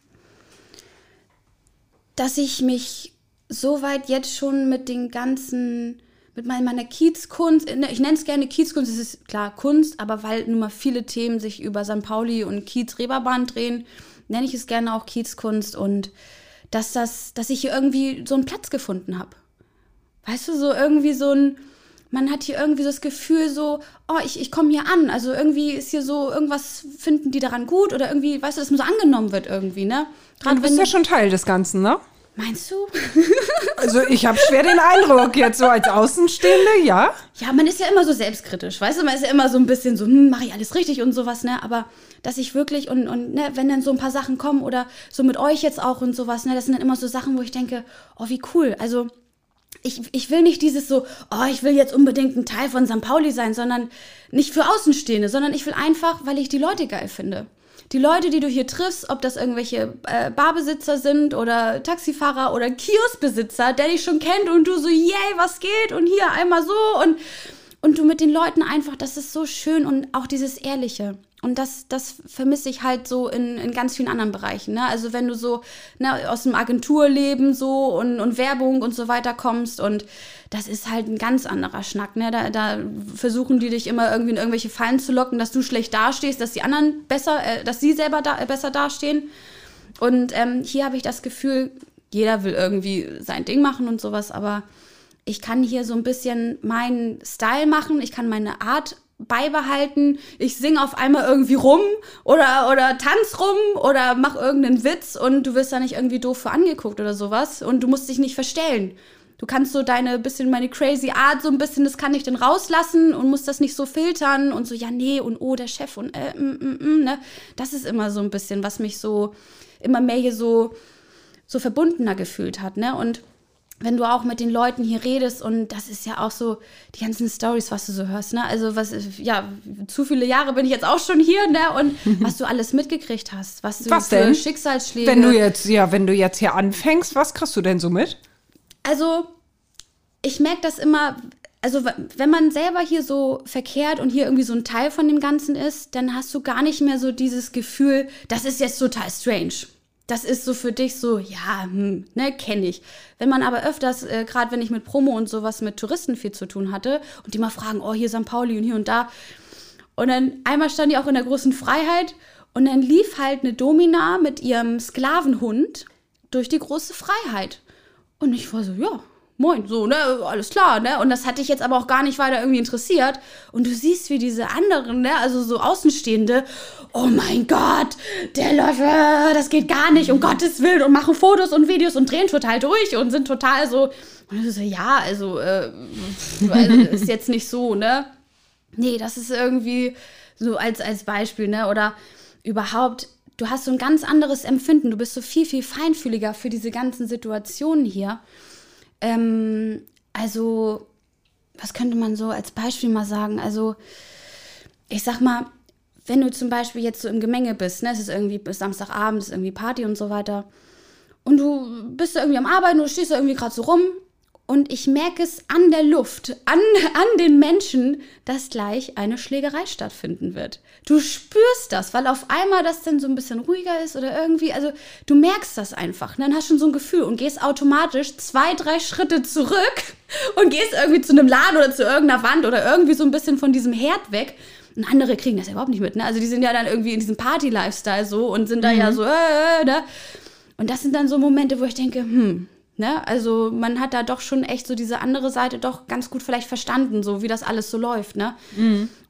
dass ich mich so weit jetzt schon mit den ganzen mit meiner Kiezkunst, ich nenne es gerne Kiezkunst, es ist klar Kunst, aber weil nun mal viele Themen sich über St. Pauli und Kiez-Reeperbahn drehen, nenne ich es gerne auch Kiezkunst und dass das, dass ich hier irgendwie so einen Platz gefunden habe. Weißt du, so irgendwie so ein, man hat hier irgendwie so das Gefühl so, oh, ich, ich komme hier an. Also irgendwie ist hier so, irgendwas finden die daran gut oder irgendwie, weißt du, dass man so angenommen wird irgendwie, ne? Gerade du bist ja schon Teil des Ganzen, ne? Meinst du? also ich habe schwer den Eindruck, jetzt so als Außenstehende, ja? Ja, man ist ja immer so selbstkritisch, weißt du, man ist ja immer so ein bisschen so, hm, mache ich alles richtig und sowas, ne? Aber dass ich wirklich und, und ne, wenn dann so ein paar Sachen kommen oder so mit euch jetzt auch und sowas, ne, das sind dann immer so Sachen, wo ich denke, oh, wie cool. Also ich, ich will nicht dieses so, oh, ich will jetzt unbedingt ein Teil von St. Pauli sein, sondern nicht für Außenstehende, sondern ich will einfach, weil ich die Leute geil finde die Leute, die du hier triffst, ob das irgendwelche äh, Barbesitzer sind oder Taxifahrer oder Kioskbesitzer, der dich schon kennt und du so, yay, was geht und hier einmal so und, und du mit den Leuten einfach, das ist so schön und auch dieses Ehrliche. Und das, das vermisse ich halt so in, in ganz vielen anderen Bereichen. Ne? Also wenn du so ne, aus dem Agenturleben so und, und Werbung und so weiter kommst und das ist halt ein ganz anderer Schnack. Ne? Da, da versuchen die dich immer irgendwie in irgendwelche Fallen zu locken, dass du schlecht dastehst, dass die anderen besser, äh, dass sie selber da, äh, besser dastehen. Und ähm, hier habe ich das Gefühl, jeder will irgendwie sein Ding machen und sowas, aber ich kann hier so ein bisschen meinen Style machen, ich kann meine Art beibehalten. Ich singe auf einmal irgendwie rum oder, oder tanz rum oder mach irgendeinen Witz und du wirst da nicht irgendwie doof für angeguckt oder sowas und du musst dich nicht verstellen. Du kannst so deine bisschen meine crazy Art so ein bisschen, das kann ich dann rauslassen und musst das nicht so filtern und so ja nee und oh der Chef und äh, mm, mm, mm, ne, das ist immer so ein bisschen, was mich so immer mehr hier so so verbundener gefühlt hat, ne und wenn du auch mit den Leuten hier redest und das ist ja auch so die ganzen Stories, was du so hörst, ne? Also was ja, zu viele Jahre bin ich jetzt auch schon hier, ne? Und was du alles mitgekriegt hast, was du Was für? Schicksalsschläge. Wenn du jetzt, ja, wenn du jetzt hier anfängst, was kriegst du denn so mit? Also, ich merke das immer, also wenn man selber hier so verkehrt und hier irgendwie so ein Teil von dem Ganzen ist, dann hast du gar nicht mehr so dieses Gefühl, das ist jetzt total strange. Das ist so für dich so, ja, hm, ne, kenne ich. Wenn man aber öfters, äh, gerade wenn ich mit Promo und sowas mit Touristen viel zu tun hatte und die mal fragen, oh, hier St. Pauli und hier und da. Und dann einmal stand die auch in der großen Freiheit und dann lief halt eine Domina mit ihrem Sklavenhund durch die große Freiheit. Und ich war so, ja, moin, so, ne, alles klar, ne? Und das hatte ich jetzt aber auch gar nicht weiter irgendwie interessiert. Und du siehst, wie diese anderen, ne, also so Außenstehende, oh mein Gott, der läuft, äh, das geht gar nicht, um Gottes Willen, und machen Fotos und Videos und drehen total durch und sind total so, und ich so, ja, also, äh, also, ist jetzt nicht so, ne? Nee, das ist irgendwie so als, als Beispiel, ne? Oder überhaupt, du hast so ein ganz anderes Empfinden. Du bist so viel, viel feinfühliger für diese ganzen Situationen hier. Ähm, also, was könnte man so als Beispiel mal sagen? Also, ich sag mal, wenn du zum Beispiel jetzt so im Gemenge bist, ne, es ist irgendwie bis Samstagabend, es ist irgendwie Party und so weiter, und du bist da irgendwie am Arbeiten, du stehst da irgendwie gerade so rum, und ich merke es an der Luft, an, an den Menschen, dass gleich eine Schlägerei stattfinden wird. Du spürst das, weil auf einmal das dann so ein bisschen ruhiger ist oder irgendwie, also du merkst das einfach. Ne? Dann hast du schon so ein Gefühl und gehst automatisch zwei, drei Schritte zurück und gehst irgendwie zu einem Laden oder zu irgendeiner Wand oder irgendwie so ein bisschen von diesem Herd weg. Und andere kriegen das ja überhaupt nicht mit. Ne? Also die sind ja dann irgendwie in diesem Party-Lifestyle so und sind da ja so, äh, äh, ne? Und das sind dann so Momente, wo ich denke, hm, Ne? Also man hat da doch schon echt so diese andere Seite doch ganz gut vielleicht verstanden, so wie das alles so läuft. Ne?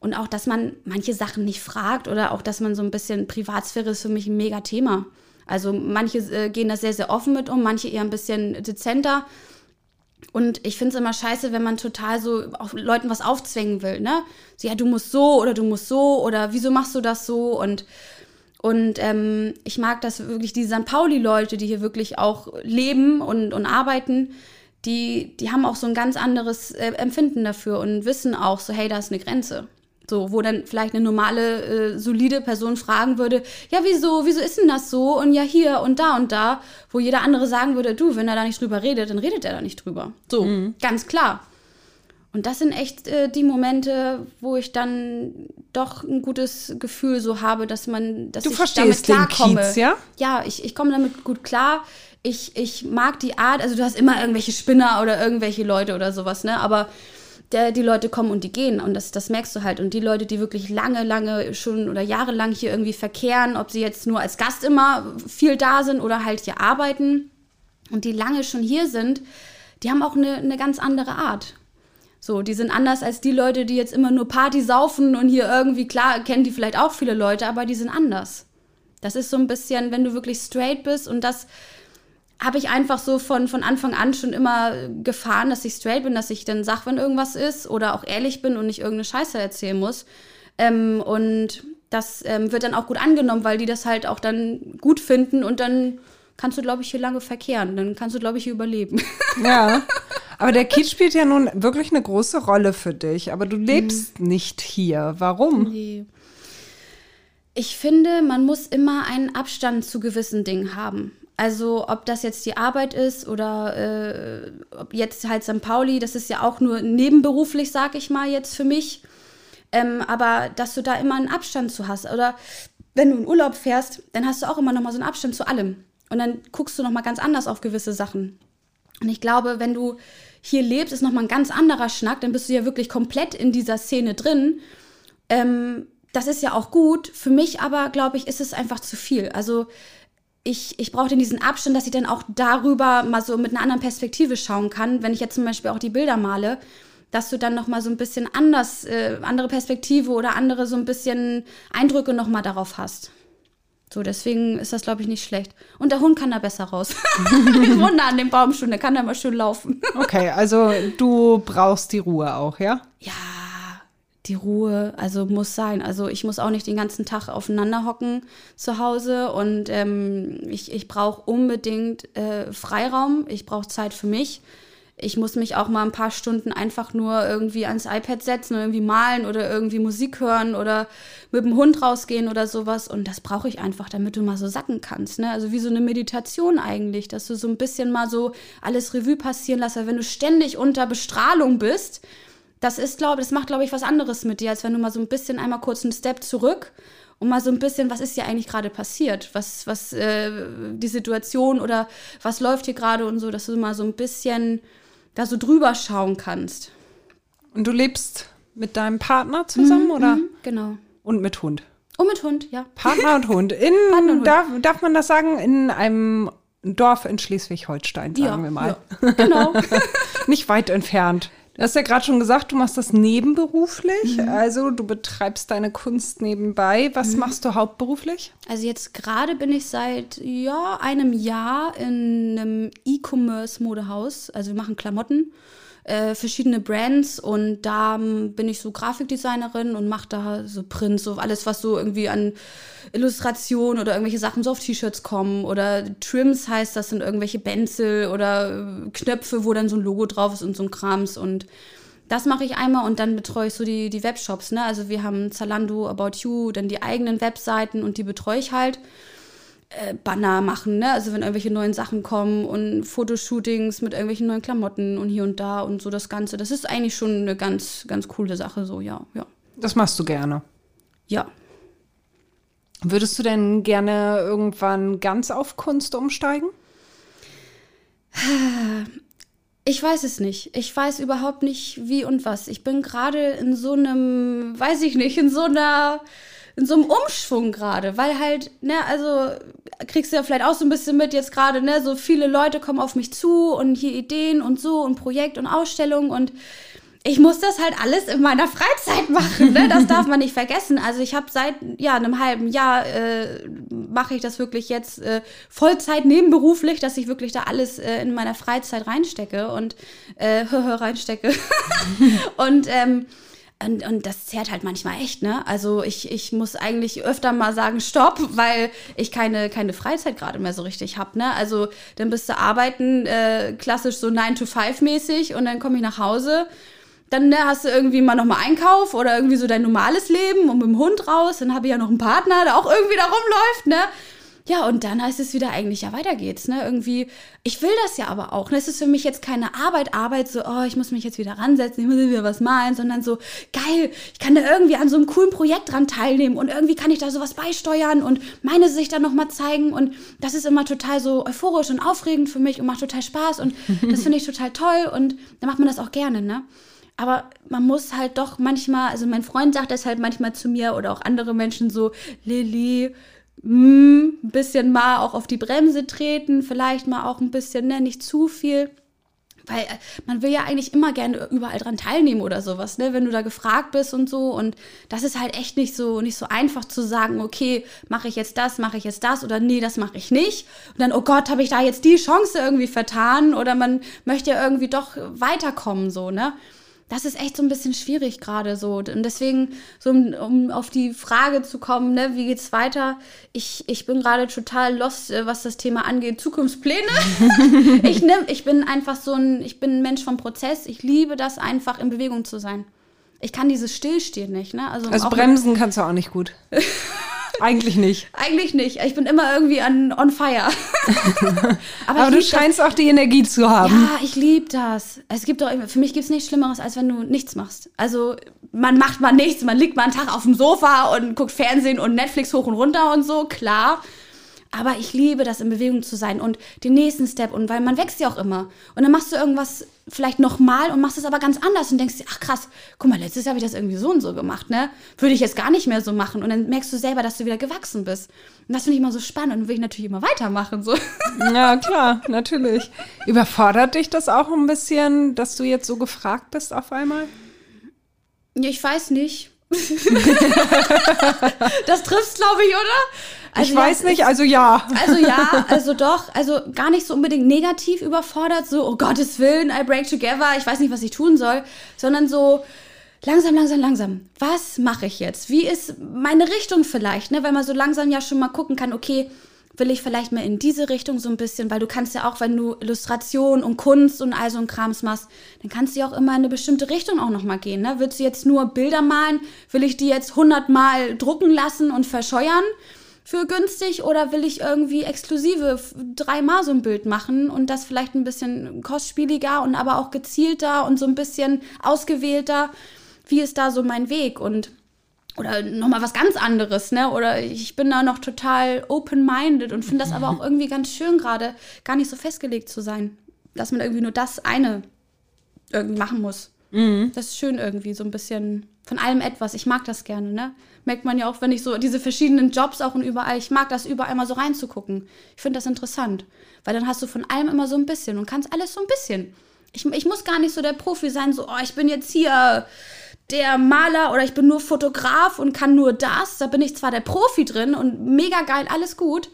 Und auch, dass man manche Sachen nicht fragt oder auch, dass man so ein bisschen Privatsphäre ist für mich ein mega Thema. Also manche äh, gehen da sehr, sehr offen mit um, manche eher ein bisschen dezenter. Und ich finde es immer scheiße, wenn man total so Leuten was aufzwängen will, ne? So, ja, du musst so oder du musst so oder wieso machst du das so? Und und ähm, ich mag das wirklich, die St. Pauli-Leute, die hier wirklich auch leben und, und arbeiten, die, die haben auch so ein ganz anderes äh, Empfinden dafür und wissen auch so, hey, da ist eine Grenze. So, wo dann vielleicht eine normale, äh, solide Person fragen würde, ja, wieso, wieso ist denn das so? Und ja, hier und da und da, wo jeder andere sagen würde, du, wenn er da nicht drüber redet, dann redet er da nicht drüber. So, ganz klar. Und das sind echt äh, die Momente, wo ich dann doch ein gutes Gefühl so habe, dass man, dass Du ich verstehst damit klarkomme. Kiez, ja? Ja, ich, ich komme damit gut klar. Ich, ich mag die Art, also du hast immer irgendwelche Spinner oder irgendwelche Leute oder sowas, ne? Aber der, die Leute kommen und die gehen und das, das merkst du halt. Und die Leute, die wirklich lange, lange schon oder jahrelang hier irgendwie verkehren, ob sie jetzt nur als Gast immer viel da sind oder halt hier arbeiten und die lange schon hier sind, die haben auch eine, eine ganz andere Art. So, die sind anders als die Leute, die jetzt immer nur Party saufen und hier irgendwie, klar, kennen die vielleicht auch viele Leute, aber die sind anders. Das ist so ein bisschen, wenn du wirklich straight bist und das habe ich einfach so von, von Anfang an schon immer gefahren, dass ich straight bin, dass ich dann sag, wenn irgendwas ist oder auch ehrlich bin und nicht irgendeine Scheiße erzählen muss. Ähm, und das ähm, wird dann auch gut angenommen, weil die das halt auch dann gut finden und dann kannst du, glaube ich, hier lange verkehren. Dann kannst du, glaube ich, hier überleben. Ja. Aber der Kiez spielt ja nun wirklich eine große Rolle für dich. Aber du lebst nicht hier. Warum? Nee. Ich finde, man muss immer einen Abstand zu gewissen Dingen haben. Also ob das jetzt die Arbeit ist oder äh, jetzt halt St. Pauli, das ist ja auch nur nebenberuflich, sag ich mal jetzt für mich. Ähm, aber dass du da immer einen Abstand zu hast. Oder wenn du in Urlaub fährst, dann hast du auch immer noch mal so einen Abstand zu allem. Und dann guckst du noch mal ganz anders auf gewisse Sachen. Und ich glaube, wenn du hier lebst, ist noch mal ein ganz anderer Schnack. Dann bist du ja wirklich komplett in dieser Szene drin. Ähm, das ist ja auch gut. Für mich aber, glaube ich, ist es einfach zu viel. Also ich, ich brauche diesen Abstand, dass ich dann auch darüber mal so mit einer anderen Perspektive schauen kann. Wenn ich jetzt zum Beispiel auch die Bilder male, dass du dann noch mal so ein bisschen anders, äh, andere Perspektive oder andere so ein bisschen Eindrücke noch mal darauf hast. So, deswegen ist das, glaube ich, nicht schlecht. Und der Hund kann da besser raus. ich da an dem Baumstuhl, der kann da mal schön laufen. Okay, also du brauchst die Ruhe auch, ja? ja, die Ruhe, also muss sein. Also ich muss auch nicht den ganzen Tag aufeinander hocken zu Hause und ähm, ich, ich brauche unbedingt äh, Freiraum, ich brauche Zeit für mich. Ich muss mich auch mal ein paar Stunden einfach nur irgendwie ans iPad setzen und irgendwie malen oder irgendwie Musik hören oder mit dem Hund rausgehen oder sowas. Und das brauche ich einfach, damit du mal so sacken kannst. Ne? Also wie so eine Meditation eigentlich, dass du so ein bisschen mal so alles Revue passieren lässt. Weil wenn du ständig unter Bestrahlung bist, das ist, glaube das macht, glaube ich, was anderes mit dir, als wenn du mal so ein bisschen einmal kurz einen Step zurück und mal so ein bisschen, was ist hier eigentlich gerade passiert? Was, was, äh, die Situation oder was läuft hier gerade und so, dass du mal so ein bisschen da so drüber schauen kannst. Und du lebst mit deinem Partner zusammen, Mhm, oder? mhm, Genau. Und mit Hund. Und mit Hund, ja. Partner und Hund. In, Partner und Hund. Darf, darf man das sagen, in einem Dorf in Schleswig-Holstein, sagen ja, wir mal. Ja. Genau. Nicht weit entfernt. Du hast ja gerade schon gesagt, du machst das nebenberuflich. Mhm. Also du betreibst deine Kunst nebenbei. Was machst du hauptberuflich? Also jetzt gerade bin ich seit ja, einem Jahr in einem E-Commerce-Modehaus. Also wir machen Klamotten, äh, verschiedene Brands und da ähm, bin ich so Grafikdesignerin und mache da so Prints, so alles, was so irgendwie an Illustration oder irgendwelche Sachen so auf T-Shirts kommen oder Trims heißt, das sind irgendwelche Benzel oder äh, Knöpfe, wo dann so ein Logo drauf ist und so ein Krams und das mache ich einmal und dann betreue ich so die, die Webshops. Ne? Also wir haben Zalando, About You, dann die eigenen Webseiten und die betreue ich halt. Äh, Banner machen, ne? Also wenn irgendwelche neuen Sachen kommen und Fotoshootings mit irgendwelchen neuen Klamotten und hier und da und so das Ganze. Das ist eigentlich schon eine ganz, ganz coole Sache, so, ja, ja. Das machst du gerne. Ja. Würdest du denn gerne irgendwann ganz auf Kunst umsteigen? Ich weiß es nicht. Ich weiß überhaupt nicht, wie und was. Ich bin gerade in so einem, weiß ich nicht, in so einer, in so einem Umschwung gerade, weil halt, ne, also kriegst du ja vielleicht auch so ein bisschen mit jetzt gerade, ne, so viele Leute kommen auf mich zu und hier Ideen und so und Projekt und Ausstellung und ich muss das halt alles in meiner Freizeit machen, ne? Das darf man nicht vergessen. Also ich habe seit ja einem halben Jahr äh, mache ich das wirklich jetzt äh, Vollzeit nebenberuflich, dass ich wirklich da alles äh, in meiner Freizeit reinstecke und äh, reinstecke und ähm, und, und das zehrt halt manchmal echt, ne? Also ich, ich muss eigentlich öfter mal sagen, stopp, weil ich keine, keine Freizeit gerade mehr so richtig hab, ne? Also dann bist du arbeiten, äh, klassisch so 9-to-5-mäßig und dann komme ich nach Hause dann ne, hast du irgendwie mal nochmal Einkauf oder irgendwie so dein normales Leben und mit dem Hund raus. Dann habe ich ja noch einen Partner, der auch irgendwie da rumläuft, ne? Ja, und dann heißt es wieder eigentlich, ja, weiter geht's, ne? Irgendwie, ich will das ja aber auch. Ne? Es ist für mich jetzt keine Arbeit, Arbeit, so, oh, ich muss mich jetzt wieder ransetzen, ich muss wieder was malen, sondern so, geil, ich kann da irgendwie an so einem coolen Projekt dran teilnehmen und irgendwie kann ich da sowas beisteuern und meine Sicht dann nochmal zeigen. Und das ist immer total so euphorisch und aufregend für mich und macht total Spaß und das finde ich total toll und dann macht man das auch gerne, ne? Aber man muss halt doch manchmal, also mein Freund sagt das halt manchmal zu mir oder auch andere Menschen so, Lilly, mm, ein bisschen mal auch auf die Bremse treten, vielleicht mal auch ein bisschen, ne, nicht zu viel. Weil äh, man will ja eigentlich immer gerne überall dran teilnehmen oder sowas, ne, wenn du da gefragt bist und so. Und das ist halt echt nicht so, nicht so einfach zu sagen, okay, mache ich jetzt das, mache ich jetzt das oder nee, das mache ich nicht. Und dann, oh Gott, habe ich da jetzt die Chance irgendwie vertan oder man möchte ja irgendwie doch weiterkommen, so, ne das ist echt so ein bisschen schwierig gerade so. Und deswegen, so um, um, auf die Frage zu kommen, ne, wie geht's weiter? Ich, ich bin gerade total lost, äh, was das Thema angeht, Zukunftspläne. ich, nehm, ich bin einfach so ein, ich bin ein Mensch vom Prozess. Ich liebe das einfach, in Bewegung zu sein. Ich kann dieses Stillstehen nicht, ne? Also, also bremsen kannst du auch nicht gut. Eigentlich nicht. Eigentlich nicht. Ich bin immer irgendwie an, on fire. Aber, Aber du scheinst das. auch die Energie zu haben. Ja, ich liebe das. Es gibt doch, für mich gibt es nichts Schlimmeres, als wenn du nichts machst. Also man macht mal nichts, man liegt mal einen Tag auf dem Sofa und guckt Fernsehen und Netflix hoch und runter und so, klar. Aber ich liebe das, in Bewegung zu sein und den nächsten Step und weil man wächst ja auch immer. Und dann machst du irgendwas vielleicht nochmal und machst es aber ganz anders und denkst dir, ach krass, guck mal, letztes Jahr habe ich das irgendwie so und so gemacht, ne? Würde ich jetzt gar nicht mehr so machen. Und dann merkst du selber, dass du wieder gewachsen bist. Und das finde ich immer so spannend und will ich natürlich immer weitermachen. So. Ja, klar, natürlich. Überfordert dich das auch ein bisschen, dass du jetzt so gefragt bist auf einmal? Ja, ich weiß nicht. das trifft glaube ich, oder? Also ich weiß nicht, also ja. Also ja, also doch, also gar nicht so unbedingt negativ überfordert, so, oh Gottes Willen, I break together, ich weiß nicht, was ich tun soll, sondern so, langsam, langsam, langsam. Was mache ich jetzt? Wie ist meine Richtung vielleicht? Ne? Weil man so langsam ja schon mal gucken kann, okay, will ich vielleicht mehr in diese Richtung so ein bisschen, weil du kannst ja auch, wenn du Illustration und Kunst und all so ein Krams machst, dann kannst du ja auch immer in eine bestimmte Richtung auch nochmal gehen. Ne? Willst du jetzt nur Bilder malen? Will ich die jetzt hundertmal drucken lassen und verscheuern? für günstig oder will ich irgendwie exklusive dreimal so ein Bild machen und das vielleicht ein bisschen kostspieliger und aber auch gezielter und so ein bisschen ausgewählter? Wie ist da so mein Weg? Und oder nochmal was ganz anderes, ne? Oder ich bin da noch total open-minded und finde das aber auch irgendwie ganz schön gerade, gar nicht so festgelegt zu sein. Dass man irgendwie nur das eine irgendwie machen muss. Mhm. Das ist schön irgendwie, so ein bisschen von allem etwas. Ich mag das gerne, ne? Merkt man ja auch, wenn ich so diese verschiedenen Jobs auch und überall, ich mag das überall mal so reinzugucken. Ich finde das interessant, weil dann hast du von allem immer so ein bisschen und kannst alles so ein bisschen. Ich, ich muss gar nicht so der Profi sein, so, oh, ich bin jetzt hier der Maler oder ich bin nur Fotograf und kann nur das. Da bin ich zwar der Profi drin und mega geil, alles gut.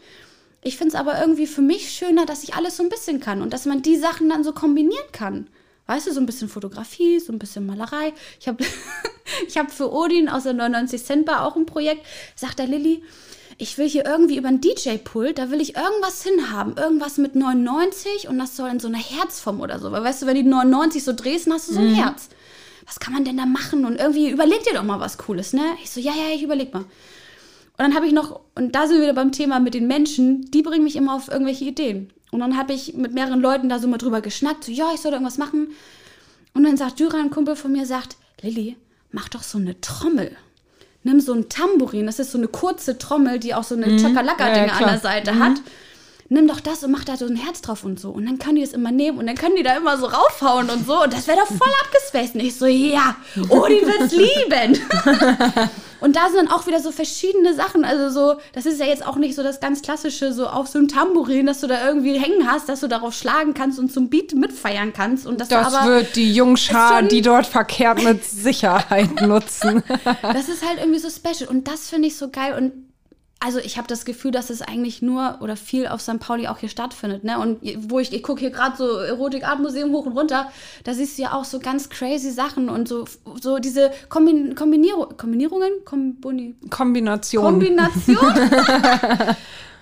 Ich finde es aber irgendwie für mich schöner, dass ich alles so ein bisschen kann und dass man die Sachen dann so kombinieren kann. Weißt du, so ein bisschen Fotografie, so ein bisschen Malerei. Ich habe ich hab für Odin aus der 99 Cent Bar auch ein Projekt. Sagt der Lilly, ich will hier irgendwie über ein DJ-Pult, da will ich irgendwas hinhaben. Irgendwas mit 99 und das soll in so einer Herzform oder so. Weil weißt du, wenn die 99 so drehst, dann hast du so ein mhm. Herz. Was kann man denn da machen? Und irgendwie überleg dir doch mal was Cooles, ne? Ich so, ja, ja, ich überleg mal. Und dann habe ich noch, und da sind wir wieder beim Thema mit den Menschen, die bringen mich immer auf irgendwelche Ideen. Und dann habe ich mit mehreren Leuten da so mal drüber geschnackt, so, ja, ich soll da irgendwas machen. Und dann sagt Dürer, ein Kumpel von mir, sagt, Lilly, mach doch so eine Trommel. Nimm so ein Tambourin, das ist so eine kurze Trommel, die auch so eine mhm. Chakalaka-Dinge ja, an der Seite mhm. hat. Nimm doch das und mach da so ein Herz drauf und so. Und dann können die das immer nehmen und dann können die da immer so raufhauen und so. Und das wäre doch voll abgespaced. Und ich so, ja, oh, die wird's lieben. Und da sind dann auch wieder so verschiedene Sachen. Also so, das ist ja jetzt auch nicht so das ganz klassische, so auf so einem Tambourin, dass du da irgendwie hängen hast, dass du darauf schlagen kannst und zum Beat mitfeiern kannst. Und das das aber, wird die Jungschar, die dort verkehrt, mit Sicherheit nutzen. das ist halt irgendwie so special. Und das finde ich so geil. Und also ich habe das Gefühl, dass es eigentlich nur oder viel auf St. Pauli auch hier stattfindet. Ne? Und wo ich, ich gucke hier gerade so Erotik Art Museum hoch und runter, da siehst du ja auch so ganz crazy Sachen und so, so diese Kombin Kombinierung, Kombinierungen? Kombini Kombination. Kombination.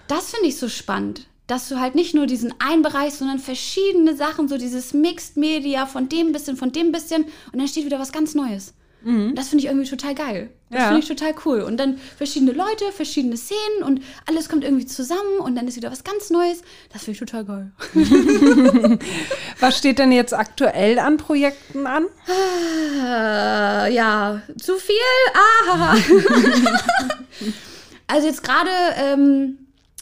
das finde ich so spannend. Dass du halt nicht nur diesen einen Bereich, sondern verschiedene Sachen, so dieses Mixed Media von dem bisschen, von dem bisschen und dann steht wieder was ganz Neues. Mhm. Das finde ich irgendwie total geil. Das ja. finde ich total cool. Und dann verschiedene Leute, verschiedene Szenen und alles kommt irgendwie zusammen und dann ist wieder was ganz Neues. Das finde ich total geil. was steht denn jetzt aktuell an Projekten an? Ah, ja, zu viel? Ah. also jetzt gerade ähm,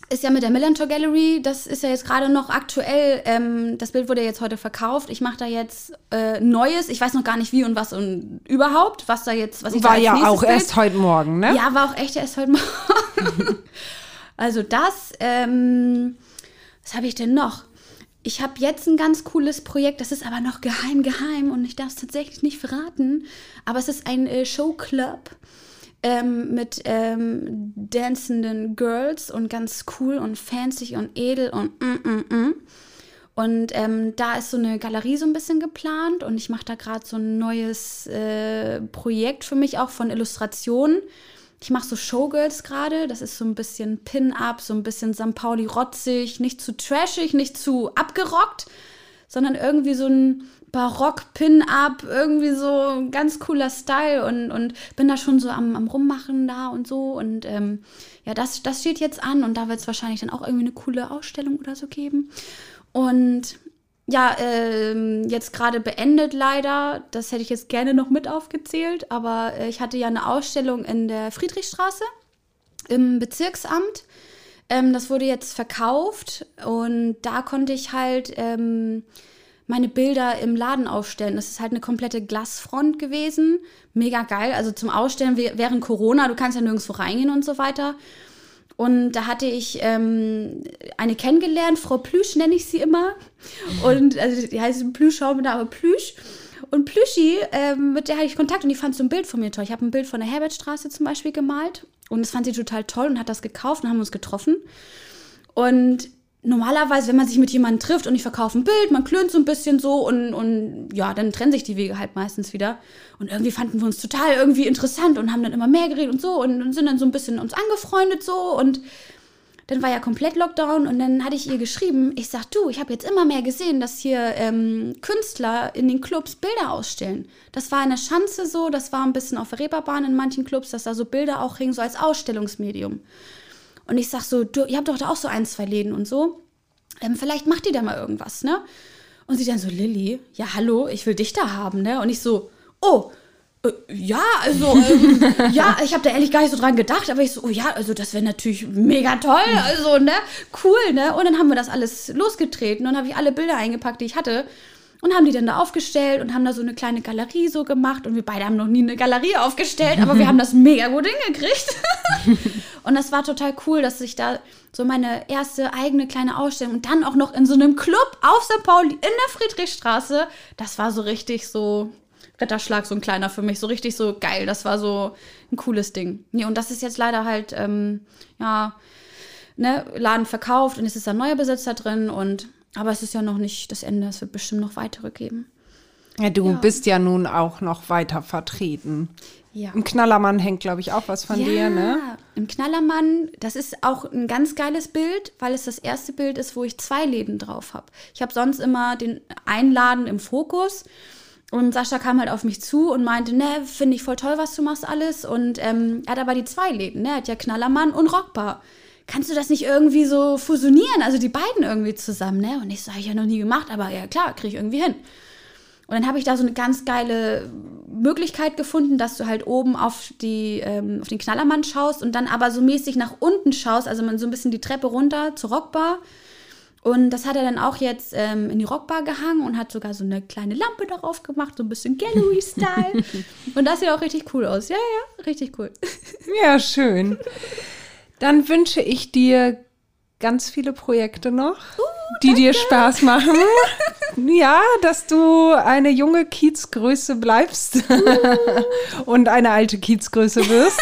ist ja mit der Millantor Gallery, das ist ja jetzt gerade noch aktuell. Ähm, das Bild wurde jetzt heute verkauft. Ich mache da jetzt äh, Neues. Ich weiß noch gar nicht wie und was und überhaupt, was da jetzt, was ich War da ja auch Bild. erst heute Morgen, ne? Ja, war auch echt erst heute Morgen. also das, ähm, was habe ich denn noch? Ich habe jetzt ein ganz cooles Projekt, das ist aber noch geheim, geheim und ich darf es tatsächlich nicht verraten. Aber es ist ein äh, Showclub ähm, mit ähm, dancenden Girls und ganz cool und fancy und edel und mm, mm, mm. Und ähm, da ist so eine Galerie so ein bisschen geplant und ich mache da gerade so ein neues äh, Projekt für mich auch von Illustrationen. Ich mache so Showgirls gerade, das ist so ein bisschen Pin-Up, so ein bisschen St. Pauli rotzig, nicht zu trashig, nicht zu abgerockt, sondern irgendwie so ein Barock-Pin-Up, irgendwie so ein ganz cooler Style und, und bin da schon so am, am Rummachen da und so. Und ähm, ja, das, das steht jetzt an und da wird es wahrscheinlich dann auch irgendwie eine coole Ausstellung oder so geben. Und ja, ähm, jetzt gerade beendet leider. Das hätte ich jetzt gerne noch mit aufgezählt, aber äh, ich hatte ja eine Ausstellung in der Friedrichstraße im Bezirksamt. Ähm, das wurde jetzt verkauft und da konnte ich halt ähm, meine Bilder im Laden aufstellen. Das ist halt eine komplette Glasfront gewesen. Mega geil. Also zum Ausstellen während Corona, du kannst ja nirgendwo reingehen und so weiter. Und da hatte ich ähm, eine kennengelernt, Frau Plüsch nenne ich sie immer. Und also die heißt Plüschschau mit aber Plüsch. Und Plüschi, ähm, mit der hatte ich Kontakt und die fand so ein Bild von mir toll. Ich habe ein Bild von der Herbertstraße zum Beispiel gemalt und das fand sie total toll und hat das gekauft und haben uns getroffen. Und normalerweise, wenn man sich mit jemandem trifft und ich verkaufe ein Bild, man klönt so ein bisschen so und, und ja, dann trennen sich die Wege halt meistens wieder. Und irgendwie fanden wir uns total irgendwie interessant und haben dann immer mehr geredet und so und, und sind dann so ein bisschen uns angefreundet so und dann war ja komplett Lockdown und dann hatte ich ihr geschrieben, ich sag du, ich habe jetzt immer mehr gesehen, dass hier ähm, Künstler in den Clubs Bilder ausstellen. Das war in der Schanze so, das war ein bisschen auf der Reeperbahn in manchen Clubs, dass da so Bilder auch hingen, so als Ausstellungsmedium. Und ich sag so, du, ihr habt doch da auch so ein, zwei Läden und so. Ähm, vielleicht macht ihr da mal irgendwas, ne? Und sie dann so, Lilly, ja, hallo, ich will dich da haben, ne? Und ich so, oh, äh, ja, also, ähm, ja, ich habe da ehrlich gar nicht so dran gedacht, aber ich so, oh ja, also das wäre natürlich mega toll, also, ne, cool, ne? Und dann haben wir das alles losgetreten und habe ich alle Bilder eingepackt, die ich hatte und haben die dann da aufgestellt und haben da so eine kleine Galerie so gemacht und wir beide haben noch nie eine Galerie aufgestellt, aber wir haben das mega gut hingekriegt. und das war total cool, dass ich da so meine erste eigene kleine Ausstellung und dann auch noch in so einem Club auf St. Pauli in der Friedrichstraße, das war so richtig so Ritterschlag, so ein kleiner für mich, so richtig so geil, das war so ein cooles Ding. Nee, und das ist jetzt leider halt, ähm, ja, ne, Laden verkauft und es ist ein neuer Besitzer drin und aber es ist ja noch nicht das Ende, es wird bestimmt noch weitere geben. Ja, du ja. bist ja nun auch noch weiter vertreten. Ja. Im Knallermann hängt, glaube ich, auch was von ja, dir, ne? Im Knallermann, das ist auch ein ganz geiles Bild, weil es das erste Bild ist, wo ich zwei Läden drauf habe. Ich habe sonst immer den Einladen im Fokus. Und Sascha kam halt auf mich zu und meinte, ne, finde ich voll toll, was du machst alles. Und ähm, er hat aber die zwei Läden, ne? Er hat ja Knallermann und Rockbar kannst du das nicht irgendwie so fusionieren, also die beiden irgendwie zusammen, ne? Und ich so, habe ich ja noch nie gemacht, aber ja klar, kriege ich irgendwie hin. Und dann habe ich da so eine ganz geile Möglichkeit gefunden, dass du halt oben auf, die, ähm, auf den Knallermann schaust und dann aber so mäßig nach unten schaust, also man so ein bisschen die Treppe runter zur Rockbar. Und das hat er dann auch jetzt ähm, in die Rockbar gehangen und hat sogar so eine kleine Lampe darauf gemacht, so ein bisschen Gallery-Style. und das sieht auch richtig cool aus. Ja, ja, richtig cool. Ja, schön. Dann wünsche ich dir ganz viele Projekte noch, uh, die dir Spaß machen. ja, dass du eine junge Kiezgröße bleibst uh. und eine alte Kiezgröße wirst.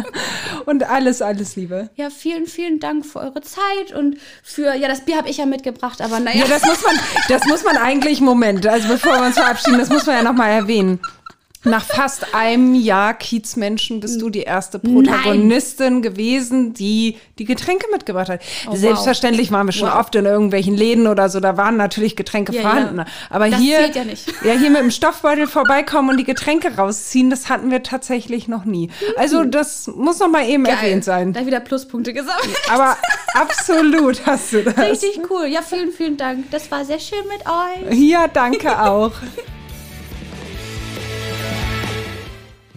und alles, alles Liebe. Ja, vielen, vielen Dank für eure Zeit und für, ja, das Bier habe ich ja mitgebracht, aber naja. Ja, das muss man, das muss man eigentlich, Moment, also bevor wir uns verabschieden, das muss man ja nochmal erwähnen. Nach fast einem Jahr Kiezmenschen bist du die erste Protagonistin Nein. gewesen, die die Getränke mitgebracht hat. Oh, Selbstverständlich wow. waren wir schon wow. oft in irgendwelchen Läden oder so, da waren natürlich Getränke ja, vorhanden. Ja. Aber das hier, ja, ja, hier mit dem Stoffbeutel vorbeikommen und die Getränke rausziehen, das hatten wir tatsächlich noch nie. Also das muss noch mal eben Geil. erwähnt sein. Da wieder Pluspunkte gesammelt. Aber absolut hast du das. Richtig cool. Ja, vielen, vielen Dank. Das war sehr schön mit euch. Ja, danke auch.